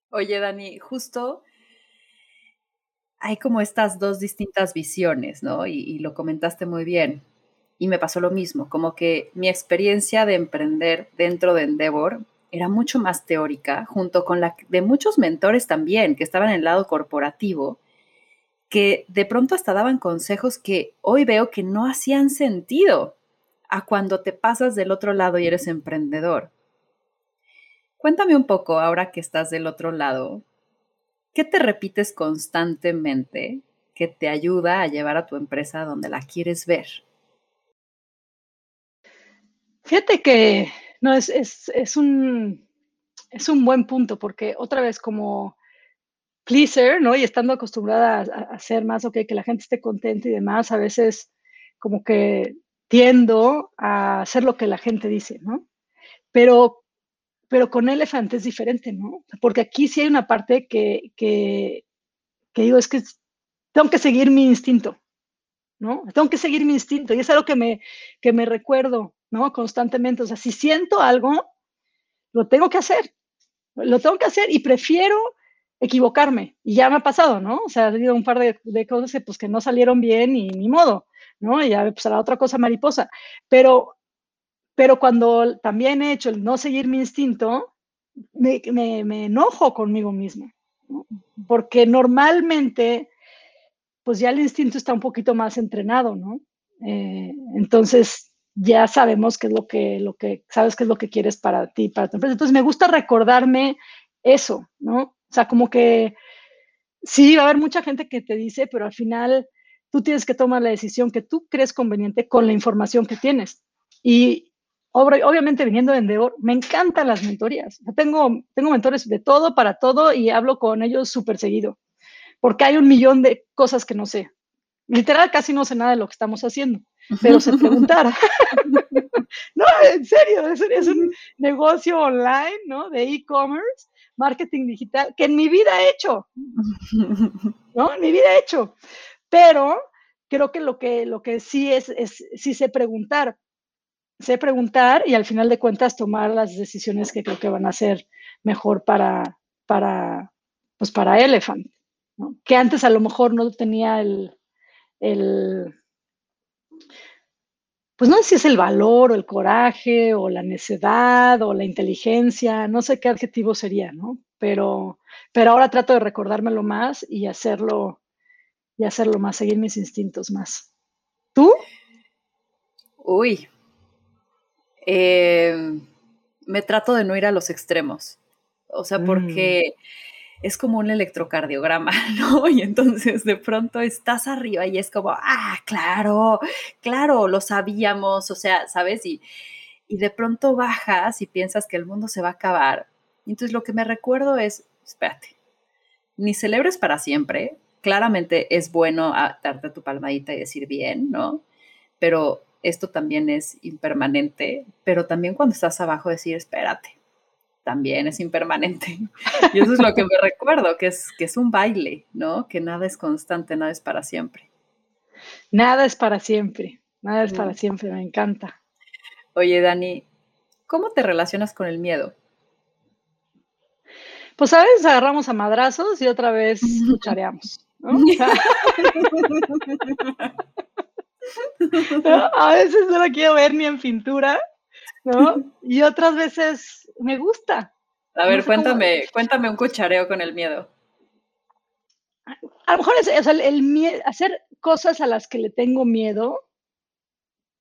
Speaker 1: Oye, Dani, justo hay como estas dos distintas visiones, ¿no? Y, lo comentaste muy bien. Y me pasó lo mismo, como que mi experiencia de emprender dentro de Endeavor era mucho más teórica, junto con la de muchos mentores también, que estaban en el lado corporativo, que de pronto hasta daban consejos que hoy veo que no hacían sentido a cuando te pasas del otro lado y eres emprendedor. Cuéntame un poco, ahora que estás del otro lado, ¿Qué te repites constantemente que te ayuda a llevar a tu empresa donde la quieres ver?
Speaker 2: Fíjate que no es, es, un, es un buen punto, porque otra vez como pleaser, ¿no? Y estando acostumbrada a, hacer más, ok, que la gente esté contenta y demás, a veces como que tiendo a hacer lo que la gente dice, ¿no? Pero pero con Elephant es diferente, ¿no? Porque aquí sí hay una parte que, que, digo, es que tengo que seguir mi instinto, ¿no? Tengo que seguir mi instinto y es algo que me, que me recuerdo, ¿no? Constantemente. O sea, si siento algo, lo tengo que hacer, lo tengo que hacer y prefiero equivocarme. Y ya me ha pasado, ¿no? O sea, ha habido un par de, cosas que, pues, que no salieron bien y ni modo, ¿no? Y ya pues, la otra cosa mariposa. Pero pero cuando también he hecho el no seguir mi instinto, me, enojo conmigo mismo, porque normalmente, pues ya el instinto está un poquito más entrenado, ¿no? Eh, entonces, ya sabemos qué es lo que, lo que, sabes qué es lo que quieres para ti, para tu empresa. Entonces, me gusta recordarme eso, ¿no? O sea, como que sí, va a haber mucha gente que te dice, pero al final tú tienes que tomar la decisión que tú crees conveniente con la información que tienes. Y, obviamente viniendo de Endeavor, me encantan las mentorías. Tengo, tengo mentores de todo, para todo, y hablo con ellos súper seguido, porque hay un millón de cosas que no sé. Literal, casi no sé nada de lo que estamos haciendo, pero se preguntara. no, en serio, es, un negocio online, ¿no? De e-commerce, marketing digital, que en mi vida he hecho, ¿no? En mi vida he hecho. Pero creo que lo que, lo que sí es, es sí sé preguntar, sé preguntar y al final de cuentas tomar las decisiones que creo que van a ser mejor para, para, pues para Elephant, que antes a lo mejor no tenía el, el, pues no sé si es el valor o el coraje o la necedad o la inteligencia, no sé qué adjetivo sería, ¿no? Pero, pero ahora trato de recordármelo más y hacerlo, y hacerlo más, seguir mis instintos más. ¿Tú?
Speaker 1: Uy, eh, me trato de no ir a los extremos. O sea, porque mm. Es como un electrocardiograma, ¿no? Y entonces de pronto estás arriba y es como, ah, claro, claro, lo sabíamos, o sea, ¿sabes? Y, y de pronto bajas y piensas que el mundo se va a acabar. Entonces lo que me recuerdo es, espérate, ni celebres para siempre. Claramente es bueno darte tu palmadita y decir bien, ¿no? Pero esto también es impermanente, pero también cuando estás abajo decir, espérate, también es impermanente. Y eso es lo que me recuerdo, que es, que es un baile, ¿no? Que nada es constante, nada es para siempre.
Speaker 2: Nada es para siempre, nada es para siempre, me encanta.
Speaker 1: Oye, Dani, ¿cómo te relacionas con el miedo?
Speaker 2: Pues a veces agarramos a madrazos y otra vez luchareamos. ¿no? A veces no la quiero ver ni en pintura, ¿no? Y otras veces me gusta.
Speaker 1: A ver, cuéntame, cuéntame un cuchareo con el miedo.
Speaker 2: A lo mejor es, el, miedo, hacer cosas a las que le tengo miedo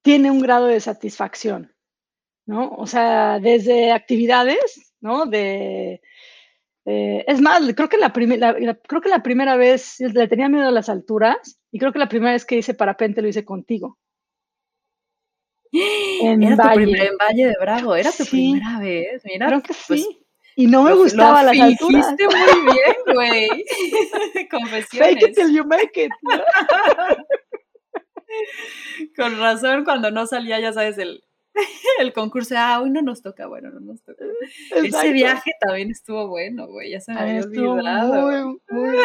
Speaker 2: tiene un grado de satisfacción, ¿no? O sea, desde actividades, ¿no? De, eh, es más, creo que la, creo que la primera vez le tenía miedo a las alturas y creo que la primera vez que hice parapente lo hice contigo.
Speaker 1: En era Valle. Tu en Valle de Bravo, era tu primera vez. Mira,
Speaker 2: creo que pues, y no me gustaba las alturas.
Speaker 1: Lo muy bien, güey. Confesiones.
Speaker 2: Fake it till you make it.
Speaker 1: Con razón, cuando no salía, ya sabes, el, el concurso, ah, hoy no nos toca, bueno, no nos toca. Ese viaje también estuvo bueno, güey, ya se me había olvidado.
Speaker 2: Muy, muy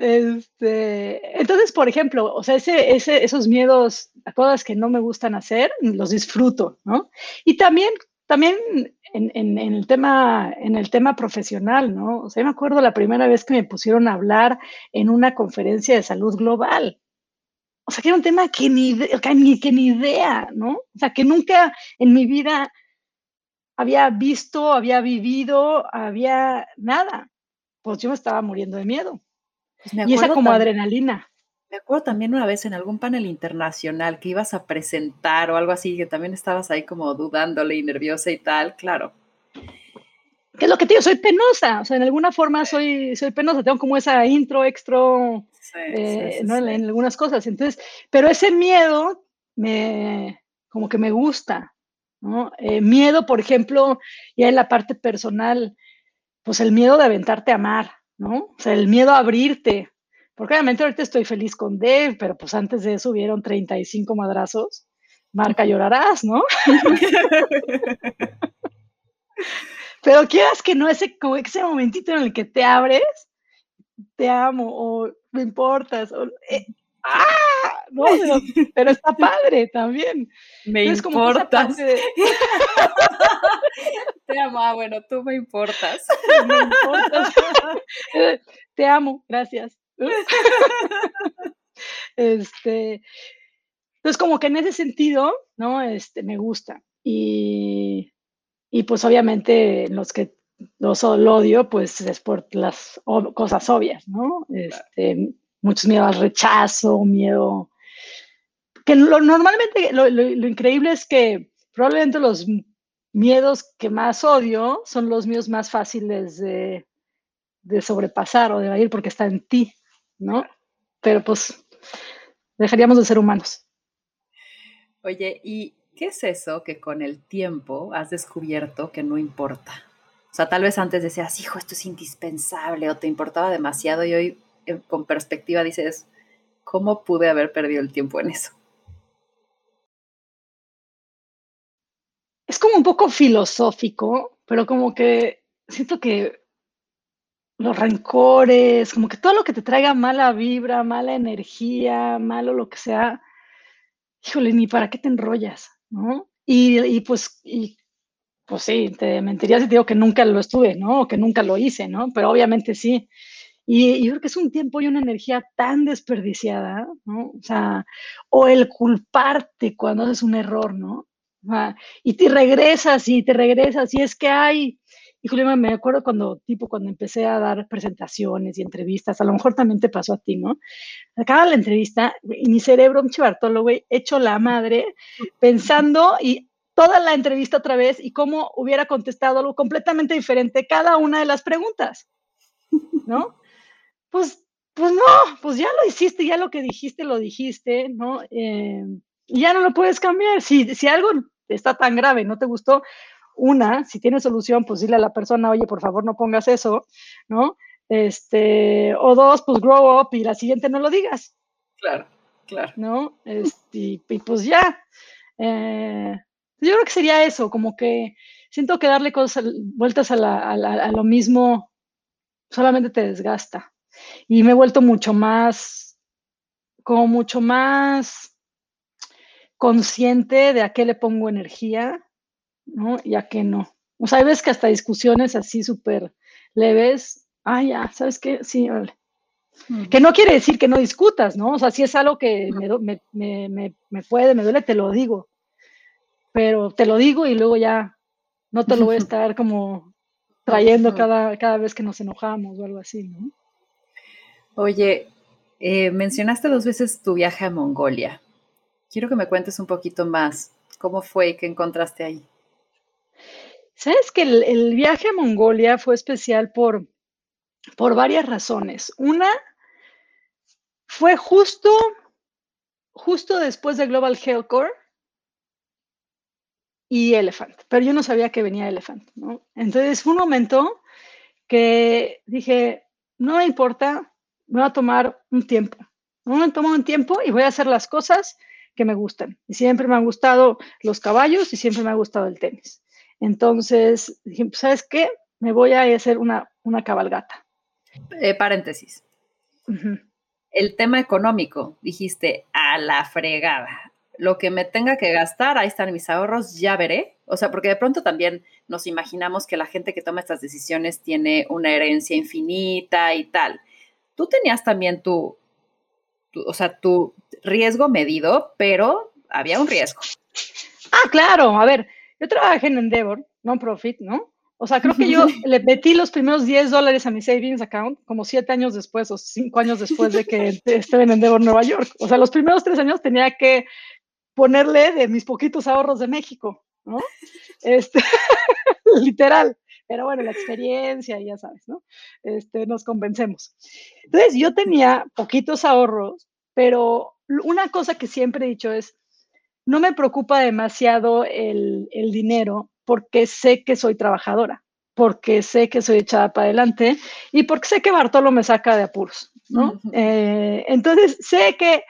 Speaker 2: Este, entonces, por ejemplo, o sea, ese, ese, esos miedos a cosas que no me gustan hacer, los disfruto, ¿no? Y también, también en, el tema, en el tema profesional, ¿no? O sea, me acuerdo la primera vez que me pusieron a hablar en una conferencia de salud global. O sea, que era un tema que ni, que ni, que ni idea, ¿no? O sea, que nunca en mi vida había visto, había vivido, había nada. Pues yo me estaba muriendo de miedo. Pues y esa como adrenalina.
Speaker 1: Me acuerdo también una vez en algún panel internacional que ibas a presentar o algo así, que también estabas ahí como dudándole y nerviosa y tal, claro.
Speaker 2: ¿Qué es lo que te digo? Soy penosa, o sea, en alguna forma soy, soy penosa, tengo como esa intro, extra, eh, ¿no? en, algunas cosas. Entonces, pero ese miedo me, como que me gusta, ¿no? Eh, miedo, por ejemplo, ya en la parte personal, pues el miedo de aventarte a amar, ¿no? O sea, el miedo a abrirte. Porque obviamente ahorita estoy feliz con Dave, pero pues antes de eso hubieron 35 madrazos. Marca, llorarás, ¿no? pero quieras que no, ese, como ese momentito en el que te abres, te amo, o me importas, o, eh, ¡ah! No, pero, está padre también.
Speaker 1: Me importas. Te amo, ah, bueno, tú me importas. me importas.
Speaker 2: Te amo, gracias. Este, entonces, como que en ese sentido, ¿no? Este, me gusta. Y, y pues obviamente los que los, lo odio, pues es por las cosas obvias, ¿no? Este, muchos miedos al rechazo, miedo... Que lo, normalmente lo, lo, increíble es que probablemente los miedos que más odio son los míos más fáciles de, de sobrepasar o de ir porque está en ti, ¿no? Pero pues dejaríamos de ser humanos.
Speaker 1: Oye, ¿y qué es eso que con el tiempo has descubierto que no importa? O sea, tal vez antes decías, hijo, esto es indispensable o te importaba demasiado y hoy con perspectiva dices, ¿cómo pude haber perdido el tiempo en eso?
Speaker 2: Es como un poco filosófico, pero como que siento que los rencores, como que todo lo que te traiga mala vibra, mala energía, malo lo que sea, híjole, ni para qué te enrollas, ¿no? Y, pues, y, pues sí, te mentiría si te digo que nunca lo estuve, ¿no? O que nunca lo hice, ¿no? Pero obviamente sí. Y, yo creo que es un tiempo y una energía tan desperdiciada, ¿no? O sea, o el culparte cuando haces un error, ¿no? y te regresas y te regresas y es que hay, híjole, me acuerdo cuando, tipo, cuando empecé a dar presentaciones y entrevistas, a lo mejor también te pasó a ti, ¿no? Acaba la entrevista y mi cerebro, un chivartolo, güey, hecho la madre, pensando y toda la entrevista otra vez y cómo hubiera contestado algo completamente diferente cada una de las preguntas, ¿no? Pues, pues no, pues ya lo hiciste, ya lo que dijiste, lo dijiste, ¿no? Eh, y ya no lo puedes cambiar. Si, si algo está tan grave, no te gustó, una, si tiene solución, pues dile a la persona, oye, por favor, no pongas eso, ¿no? Este, o dos, pues grow up y la siguiente no lo digas.
Speaker 1: Claro, claro.
Speaker 2: ¿No? Este, y, pues ya. Eh, yo creo que sería eso, como que siento que darle cosas, vueltas a, a lo mismo solamente te desgasta y me he vuelto mucho más, como mucho más consciente de a qué le pongo energía, ¿no? Y a qué no. O sea, hay veces que hasta discusiones así súper leves, ah, ya, ¿sabes qué? Sí, vale. Que no quiere decir que no discutas, ¿no? O sea, si es algo que me, me, me, me, puede, me duele, te lo digo. Pero te lo digo y luego ya no te lo voy a estar como trayendo cada, cada vez que nos enojamos o algo así, ¿no?
Speaker 1: Oye, eh, mencionaste dos veces tu viaje a Mongolia. Quiero que me cuentes un poquito más. ¿Cómo fue y qué encontraste ahí?
Speaker 2: Sabes que el, viaje a Mongolia fue especial por, por varias razones. Una fue justo, justo después de Global Health Core y Elephant, pero yo no sabía que venía Elephant. Entonces fue un momento que dije, no me importa, me va a tomar un tiempo. Me tomo un tiempo y voy a hacer las cosas que me gustan. Y siempre me han gustado los caballos y siempre me ha gustado el tenis. Entonces dije, pues, ¿sabes qué? Me voy a hacer una, una cabalgata.
Speaker 1: Eh, paréntesis. El tema económico, dijiste, a la fregada. Lo que me tenga que gastar, ahí están mis ahorros, ya veré. O sea, porque de pronto también nos imaginamos que la gente que toma estas decisiones tiene una herencia infinita y tal. Tú tenías también tu, o sea, tu riesgo medido, pero había un riesgo.
Speaker 2: Ah, claro. A ver, yo trabajé en Endeavor, non-profit, ¿no? O sea, creo que yo le metí los primeros 10 dólares a mi savings account como siete años después o cinco años después de que estuve en Endeavor, Nueva York. O sea, los primeros tres años tenía que ponerle de mis poquitos ahorros de México, ¿no? Este, literal. Pero bueno, la experiencia, ya sabes, ¿no? Este, nos convencemos. Entonces, yo tenía poquitos ahorros, pero una cosa que siempre he dicho es, no me preocupa demasiado el, el dinero porque sé que soy trabajadora, porque sé que soy echada para adelante y porque sé que Bartolo me saca de apuros, ¿no? Eh, entonces, sé que,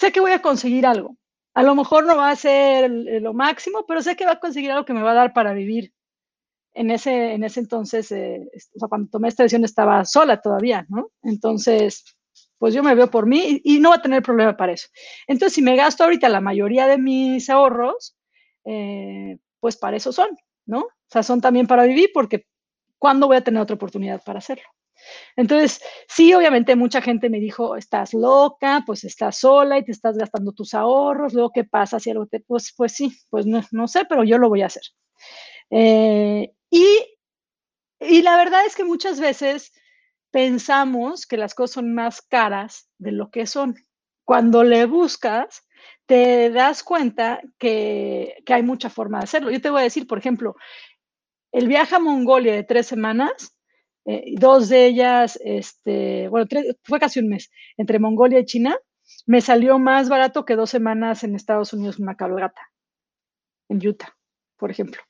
Speaker 2: sé que voy a conseguir algo. A lo mejor no va a ser lo máximo, pero sé que va a conseguir algo que me va a dar para vivir en ese, en ese entonces, eh, cuando tomé esta decisión estaba sola todavía, ¿no? Entonces, pues yo me veo por mí y, no va a tener problema para eso. Entonces, si me gasto ahorita la mayoría de mis ahorros, eh, pues para eso son, ¿no? O sea, son también para vivir porque ¿cuándo voy a tener otra oportunidad para hacerlo? Entonces, sí, obviamente mucha gente me dijo, estás loca, pues estás sola y te estás gastando tus ahorros, luego qué pasa si algo te, pues, pues sí, pues no, no sé, pero yo lo voy a hacer. Eh, y, la verdad es que muchas veces pensamos que las cosas son más caras de lo que son. Cuando le buscas, te das cuenta que, hay mucha forma de hacerlo. Yo te voy a decir, por ejemplo, el viaje a Mongolia de tres semanas, eh, dos de ellas, este, bueno, fue casi un mes, entre Mongolia y China, me salió más barato que dos semanas en Estados Unidos una cabalgata, en Utah, por ejemplo.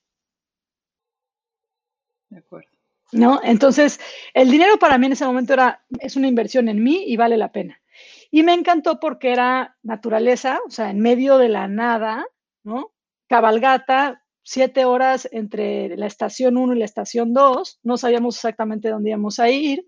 Speaker 1: De acuerdo.
Speaker 2: ¿No? Entonces, el dinero para mí en ese momento era, es una inversión en mí y vale la pena. Y me encantó porque era naturaleza, o sea, en medio de la nada, ¿no? Cabalgata, siete horas entre la estación 1 y la estación 2, no sabíamos exactamente dónde íbamos a ir.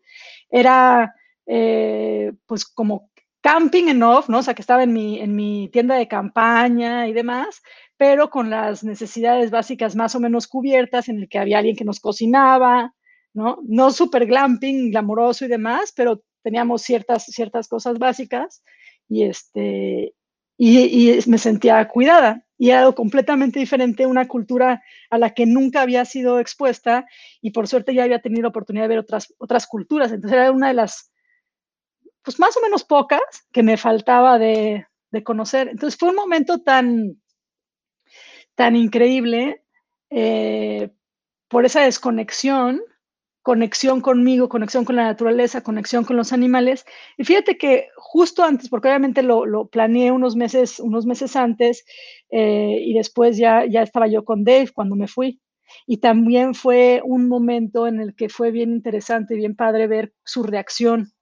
Speaker 2: Era, eh, pues, como camping en off, ¿no? O sea, que estaba en mi, en mi tienda de campaña y demás, pero con las necesidades básicas más o menos cubiertas, en el que había alguien que nos cocinaba, ¿no? No súper glamping, glamoroso y demás, pero teníamos ciertas, ciertas cosas básicas y, este, y, me sentía cuidada. Y era algo completamente diferente, una cultura a la que nunca había sido expuesta y por suerte ya había tenido la oportunidad de ver otras, otras culturas. Entonces era una de las, pues más o menos pocas que me faltaba de, de conocer. Entonces fue un momento tan, tan increíble eh, por esa desconexión, conexión conmigo, conexión con la naturaleza, conexión con los animales. Y fíjate que justo antes, porque obviamente lo, lo planeé unos meses, unos meses antes, eh, y después ya, ya estaba yo con Dave cuando me fui. Y también fue un momento en el que fue bien interesante, bien padre ver su reacción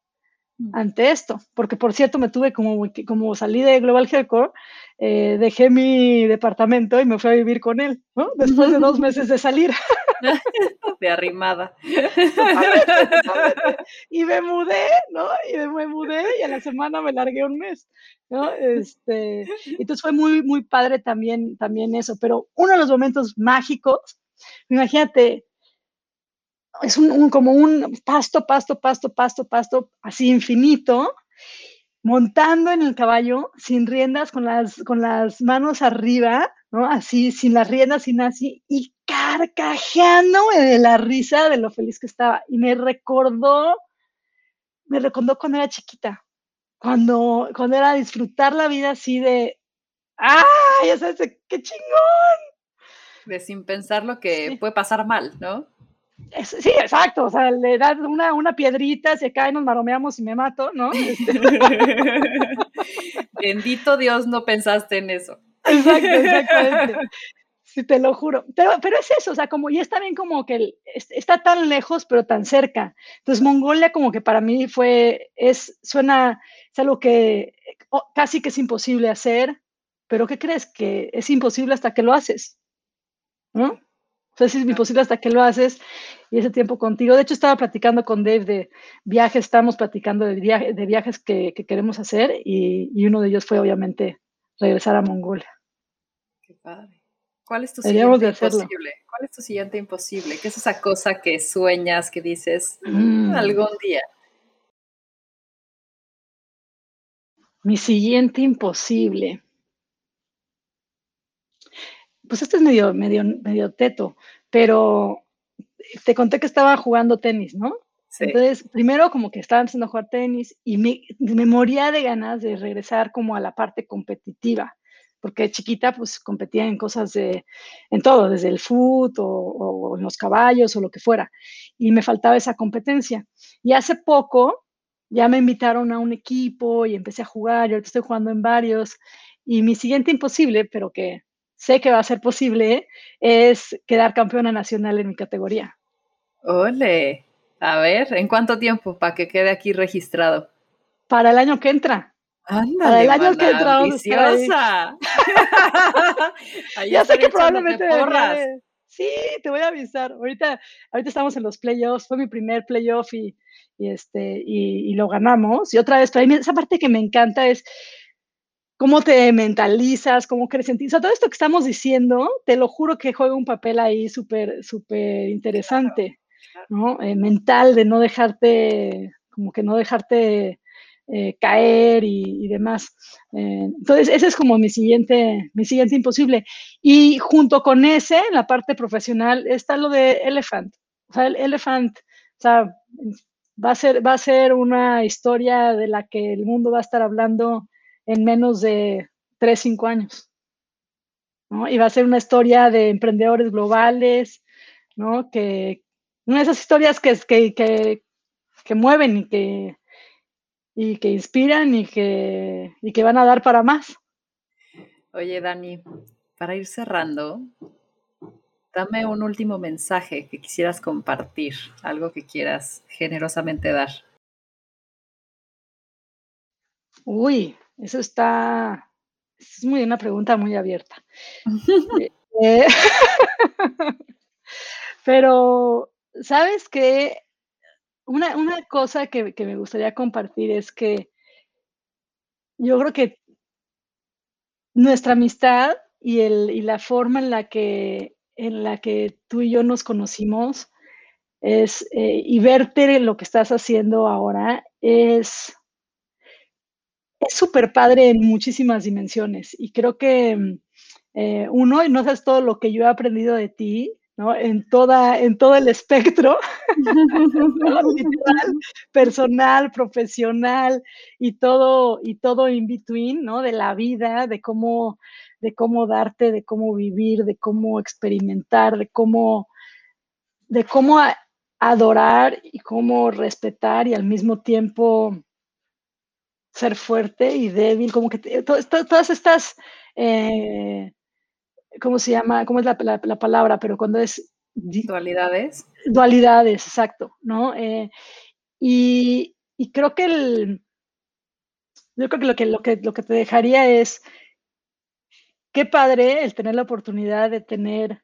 Speaker 2: ante esto, porque por cierto me tuve como, como salí de Global Healthcore, eh, dejé mi departamento y me fui a vivir con él, ¿no? Después de dos meses de salir.
Speaker 1: De arrimada.
Speaker 2: y me mudé, ¿no? Y me mudé y a la semana me largué un mes, ¿no? Este, entonces fue muy, muy padre también, también eso, pero uno de los momentos mágicos, imagínate, es un, como un pasto, pasto, pasto, pasto, pasto, así infinito, montando en el caballo, sin riendas, con las, con las manos arriba, ¿no? Así, sin las riendas, sin así, y carcajeando de la risa de lo feliz que estaba. Y me recordó, me recordó cuando era chiquita, cuando, cuando era disfrutar la vida así de, ¡ah! Ya sabes, qué chingón.
Speaker 1: De sin pensar lo que puede pasar mal, ¿no?
Speaker 2: Sí, exacto, o sea, le das una, una piedrita, se cae, nos maromeamos y me mato, ¿no? Este.
Speaker 1: Bendito Dios, no pensaste en eso.
Speaker 2: Exacto, exactamente. Sí, te lo juro. Pero, pero es eso, o sea, como ya está bien como que está tan lejos, pero tan cerca. Entonces, Mongolia como que para mí fue, es, suena, es algo que casi que es imposible hacer, pero ¿qué crees? Que es imposible hasta que lo haces, ¿no? O sea, sí es imposible hasta que lo haces y ese tiempo contigo. De hecho, estaba platicando con Dave de viajes, estamos platicando de, de viajes que, queremos hacer y, y, uno de ellos fue obviamente regresar a Mongolia.
Speaker 1: Qué padre. ¿Cuál es tu siguiente imposible? ¿Cuál es tu siguiente imposible? ¿Qué es esa cosa que sueñas, que dices mm. algún día?
Speaker 2: Mi siguiente imposible. Pues este es medio, medio, medio teto, pero te conté que estaba jugando tenis, ¿no? Entonces, primero como que estaba empezando a jugar tenis y me, me moría de ganas de regresar como a la parte competitiva porque chiquita pues competía en cosas de, en todo, desde el foot o, en los caballos o lo que fuera, y me faltaba esa competencia. Y hace poco ya me invitaron a un equipo y empecé a jugar, y ahorita estoy jugando en varios, y mi siguiente imposible, pero que sé que va a ser posible, es quedar campeona nacional en mi categoría.
Speaker 1: Ole, a ver, ¿en cuánto tiempo para que quede aquí registrado?
Speaker 2: Para el año que entra.
Speaker 1: Ándale, el año que ambiciosa.
Speaker 2: ya sé que probablemente Sí, te voy a avisar. Ahorita, ahorita estamos en los playoffs. Fue mi primer playoff y, y este, y, lo ganamos. Y otra vez, pero esa parte que me encanta es cómo te mentalizas, cómo crees en ti. O sea, todo esto que estamos diciendo, te lo juro que juega un papel ahí súper, súper interesante, ¿no? Eh, mental, de no dejarte, como que no dejarte eh, caer y, demás. Eh, entonces, ese es como mi siguiente, mi siguiente imposible. Y junto con ese, en la parte profesional, está lo de Elephant. O sea, el Elephant, o sea, va a ser, va a ser una historia de la que el mundo va a estar hablando en menos de 3, 5 años. ¿no? Y va a ser una historia de emprendedores globales, ¿no? Que una de esas historias que, que, que, que mueven y que, y que inspiran y que, y que van a dar para más.
Speaker 1: Oye, Dani, para ir cerrando, dame un último mensaje que quisieras compartir, algo que quieras generosamente dar.
Speaker 2: Uy, eso está, es muy una pregunta muy abierta. Eh, pero, ¿sabes qué? Una, una cosa que, que me gustaría compartir es que yo creo que nuestra amistad y, el, y la forma en la, que, en la que tú y yo nos conocimos es, eh, y verte lo que estás haciendo ahora es es súper padre en muchísimas dimensiones. Y creo que eh, uno, y no sabes todo lo que yo he aprendido de ti, en, toda, en todo el espectro, personal, profesional y todo, y todo in between, ¿no? De la vida, de cómo, de cómo darte, de cómo vivir, de cómo experimentar, de cómo, de cómo adorar y cómo respetar y al mismo tiempo ser fuerte y débil, como que todas estas eh, ¿cómo se llama? ¿Cómo es la, palabra? Pero cuando es...
Speaker 1: Dualidades.
Speaker 2: Dualidades, exacto, ¿no? Eh, y, creo que el... Yo creo que lo, que lo que lo que te dejaría es, qué padre el tener la oportunidad de tener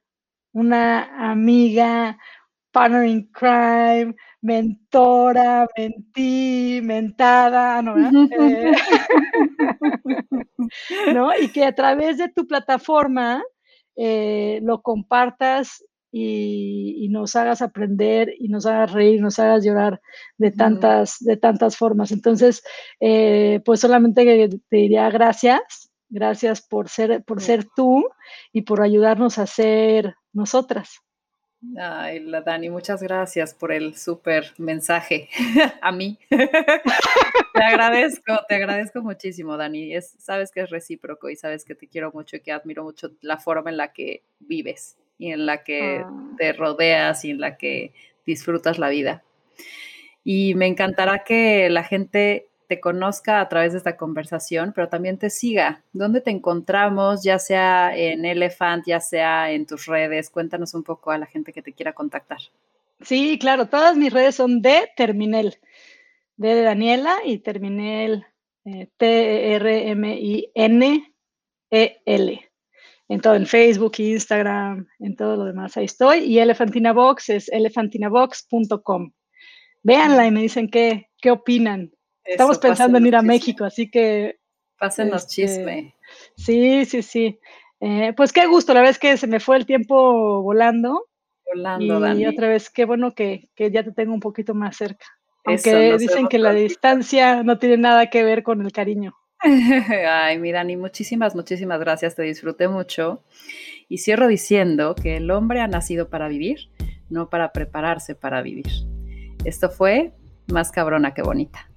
Speaker 2: una amiga, partner in crime, mentora, mentí, mentada, ¿no? Eh, ¿no? Y que a través de tu plataforma eh, lo compartas y, nos hagas aprender y nos hagas reír, nos hagas llorar de tantas, de tantas formas. Entonces, eh, pues solamente te diría gracias, gracias por ser, por ser tú y por ayudarnos a ser nosotras.
Speaker 1: Ay, la Dani, muchas gracias por el súper mensaje a mí. te agradezco, te agradezco muchísimo, Dani. Es, sabes que es recíproco y sabes que te quiero mucho y que admiro mucho la forma en la que vives y en la que ah. te rodeas y en la que disfrutas la vida. Y me encantará que la gente te conozca a través de esta conversación, pero también te siga. ¿Dónde te encontramos? Ya sea en Elephant, ya sea en tus redes. Cuéntanos un poco a la gente que te quiera contactar.
Speaker 2: Sí, claro, todas mis redes son de Terminel, de Daniela y Terminel, eh, T-R-M-I-N-E-L. en todo, en Facebook, Instagram, en todo lo demás, ahí estoy. Y Elefantina Box es elefantinabox.com. Véanla y me dicen qué, qué opinan. Estamos pensando en ir a México, así que...
Speaker 1: Pásenos este, chisme.
Speaker 2: Sí, sí, sí. Eh, pues qué gusto, la verdad es que se me fue el tiempo volando.
Speaker 1: Volando,
Speaker 2: y otra vez, qué bueno que, que, ya te tengo un poquito más cerca. Aunque dicen que la distancia no tiene nada que ver con el cariño.
Speaker 1: Ay, mi Dani, muchísimas, muchísimas gracias, te disfruté mucho. Y cierro diciendo que el hombre ha nacido para vivir, no para prepararse para vivir. Esto fue más cabrona que bonita.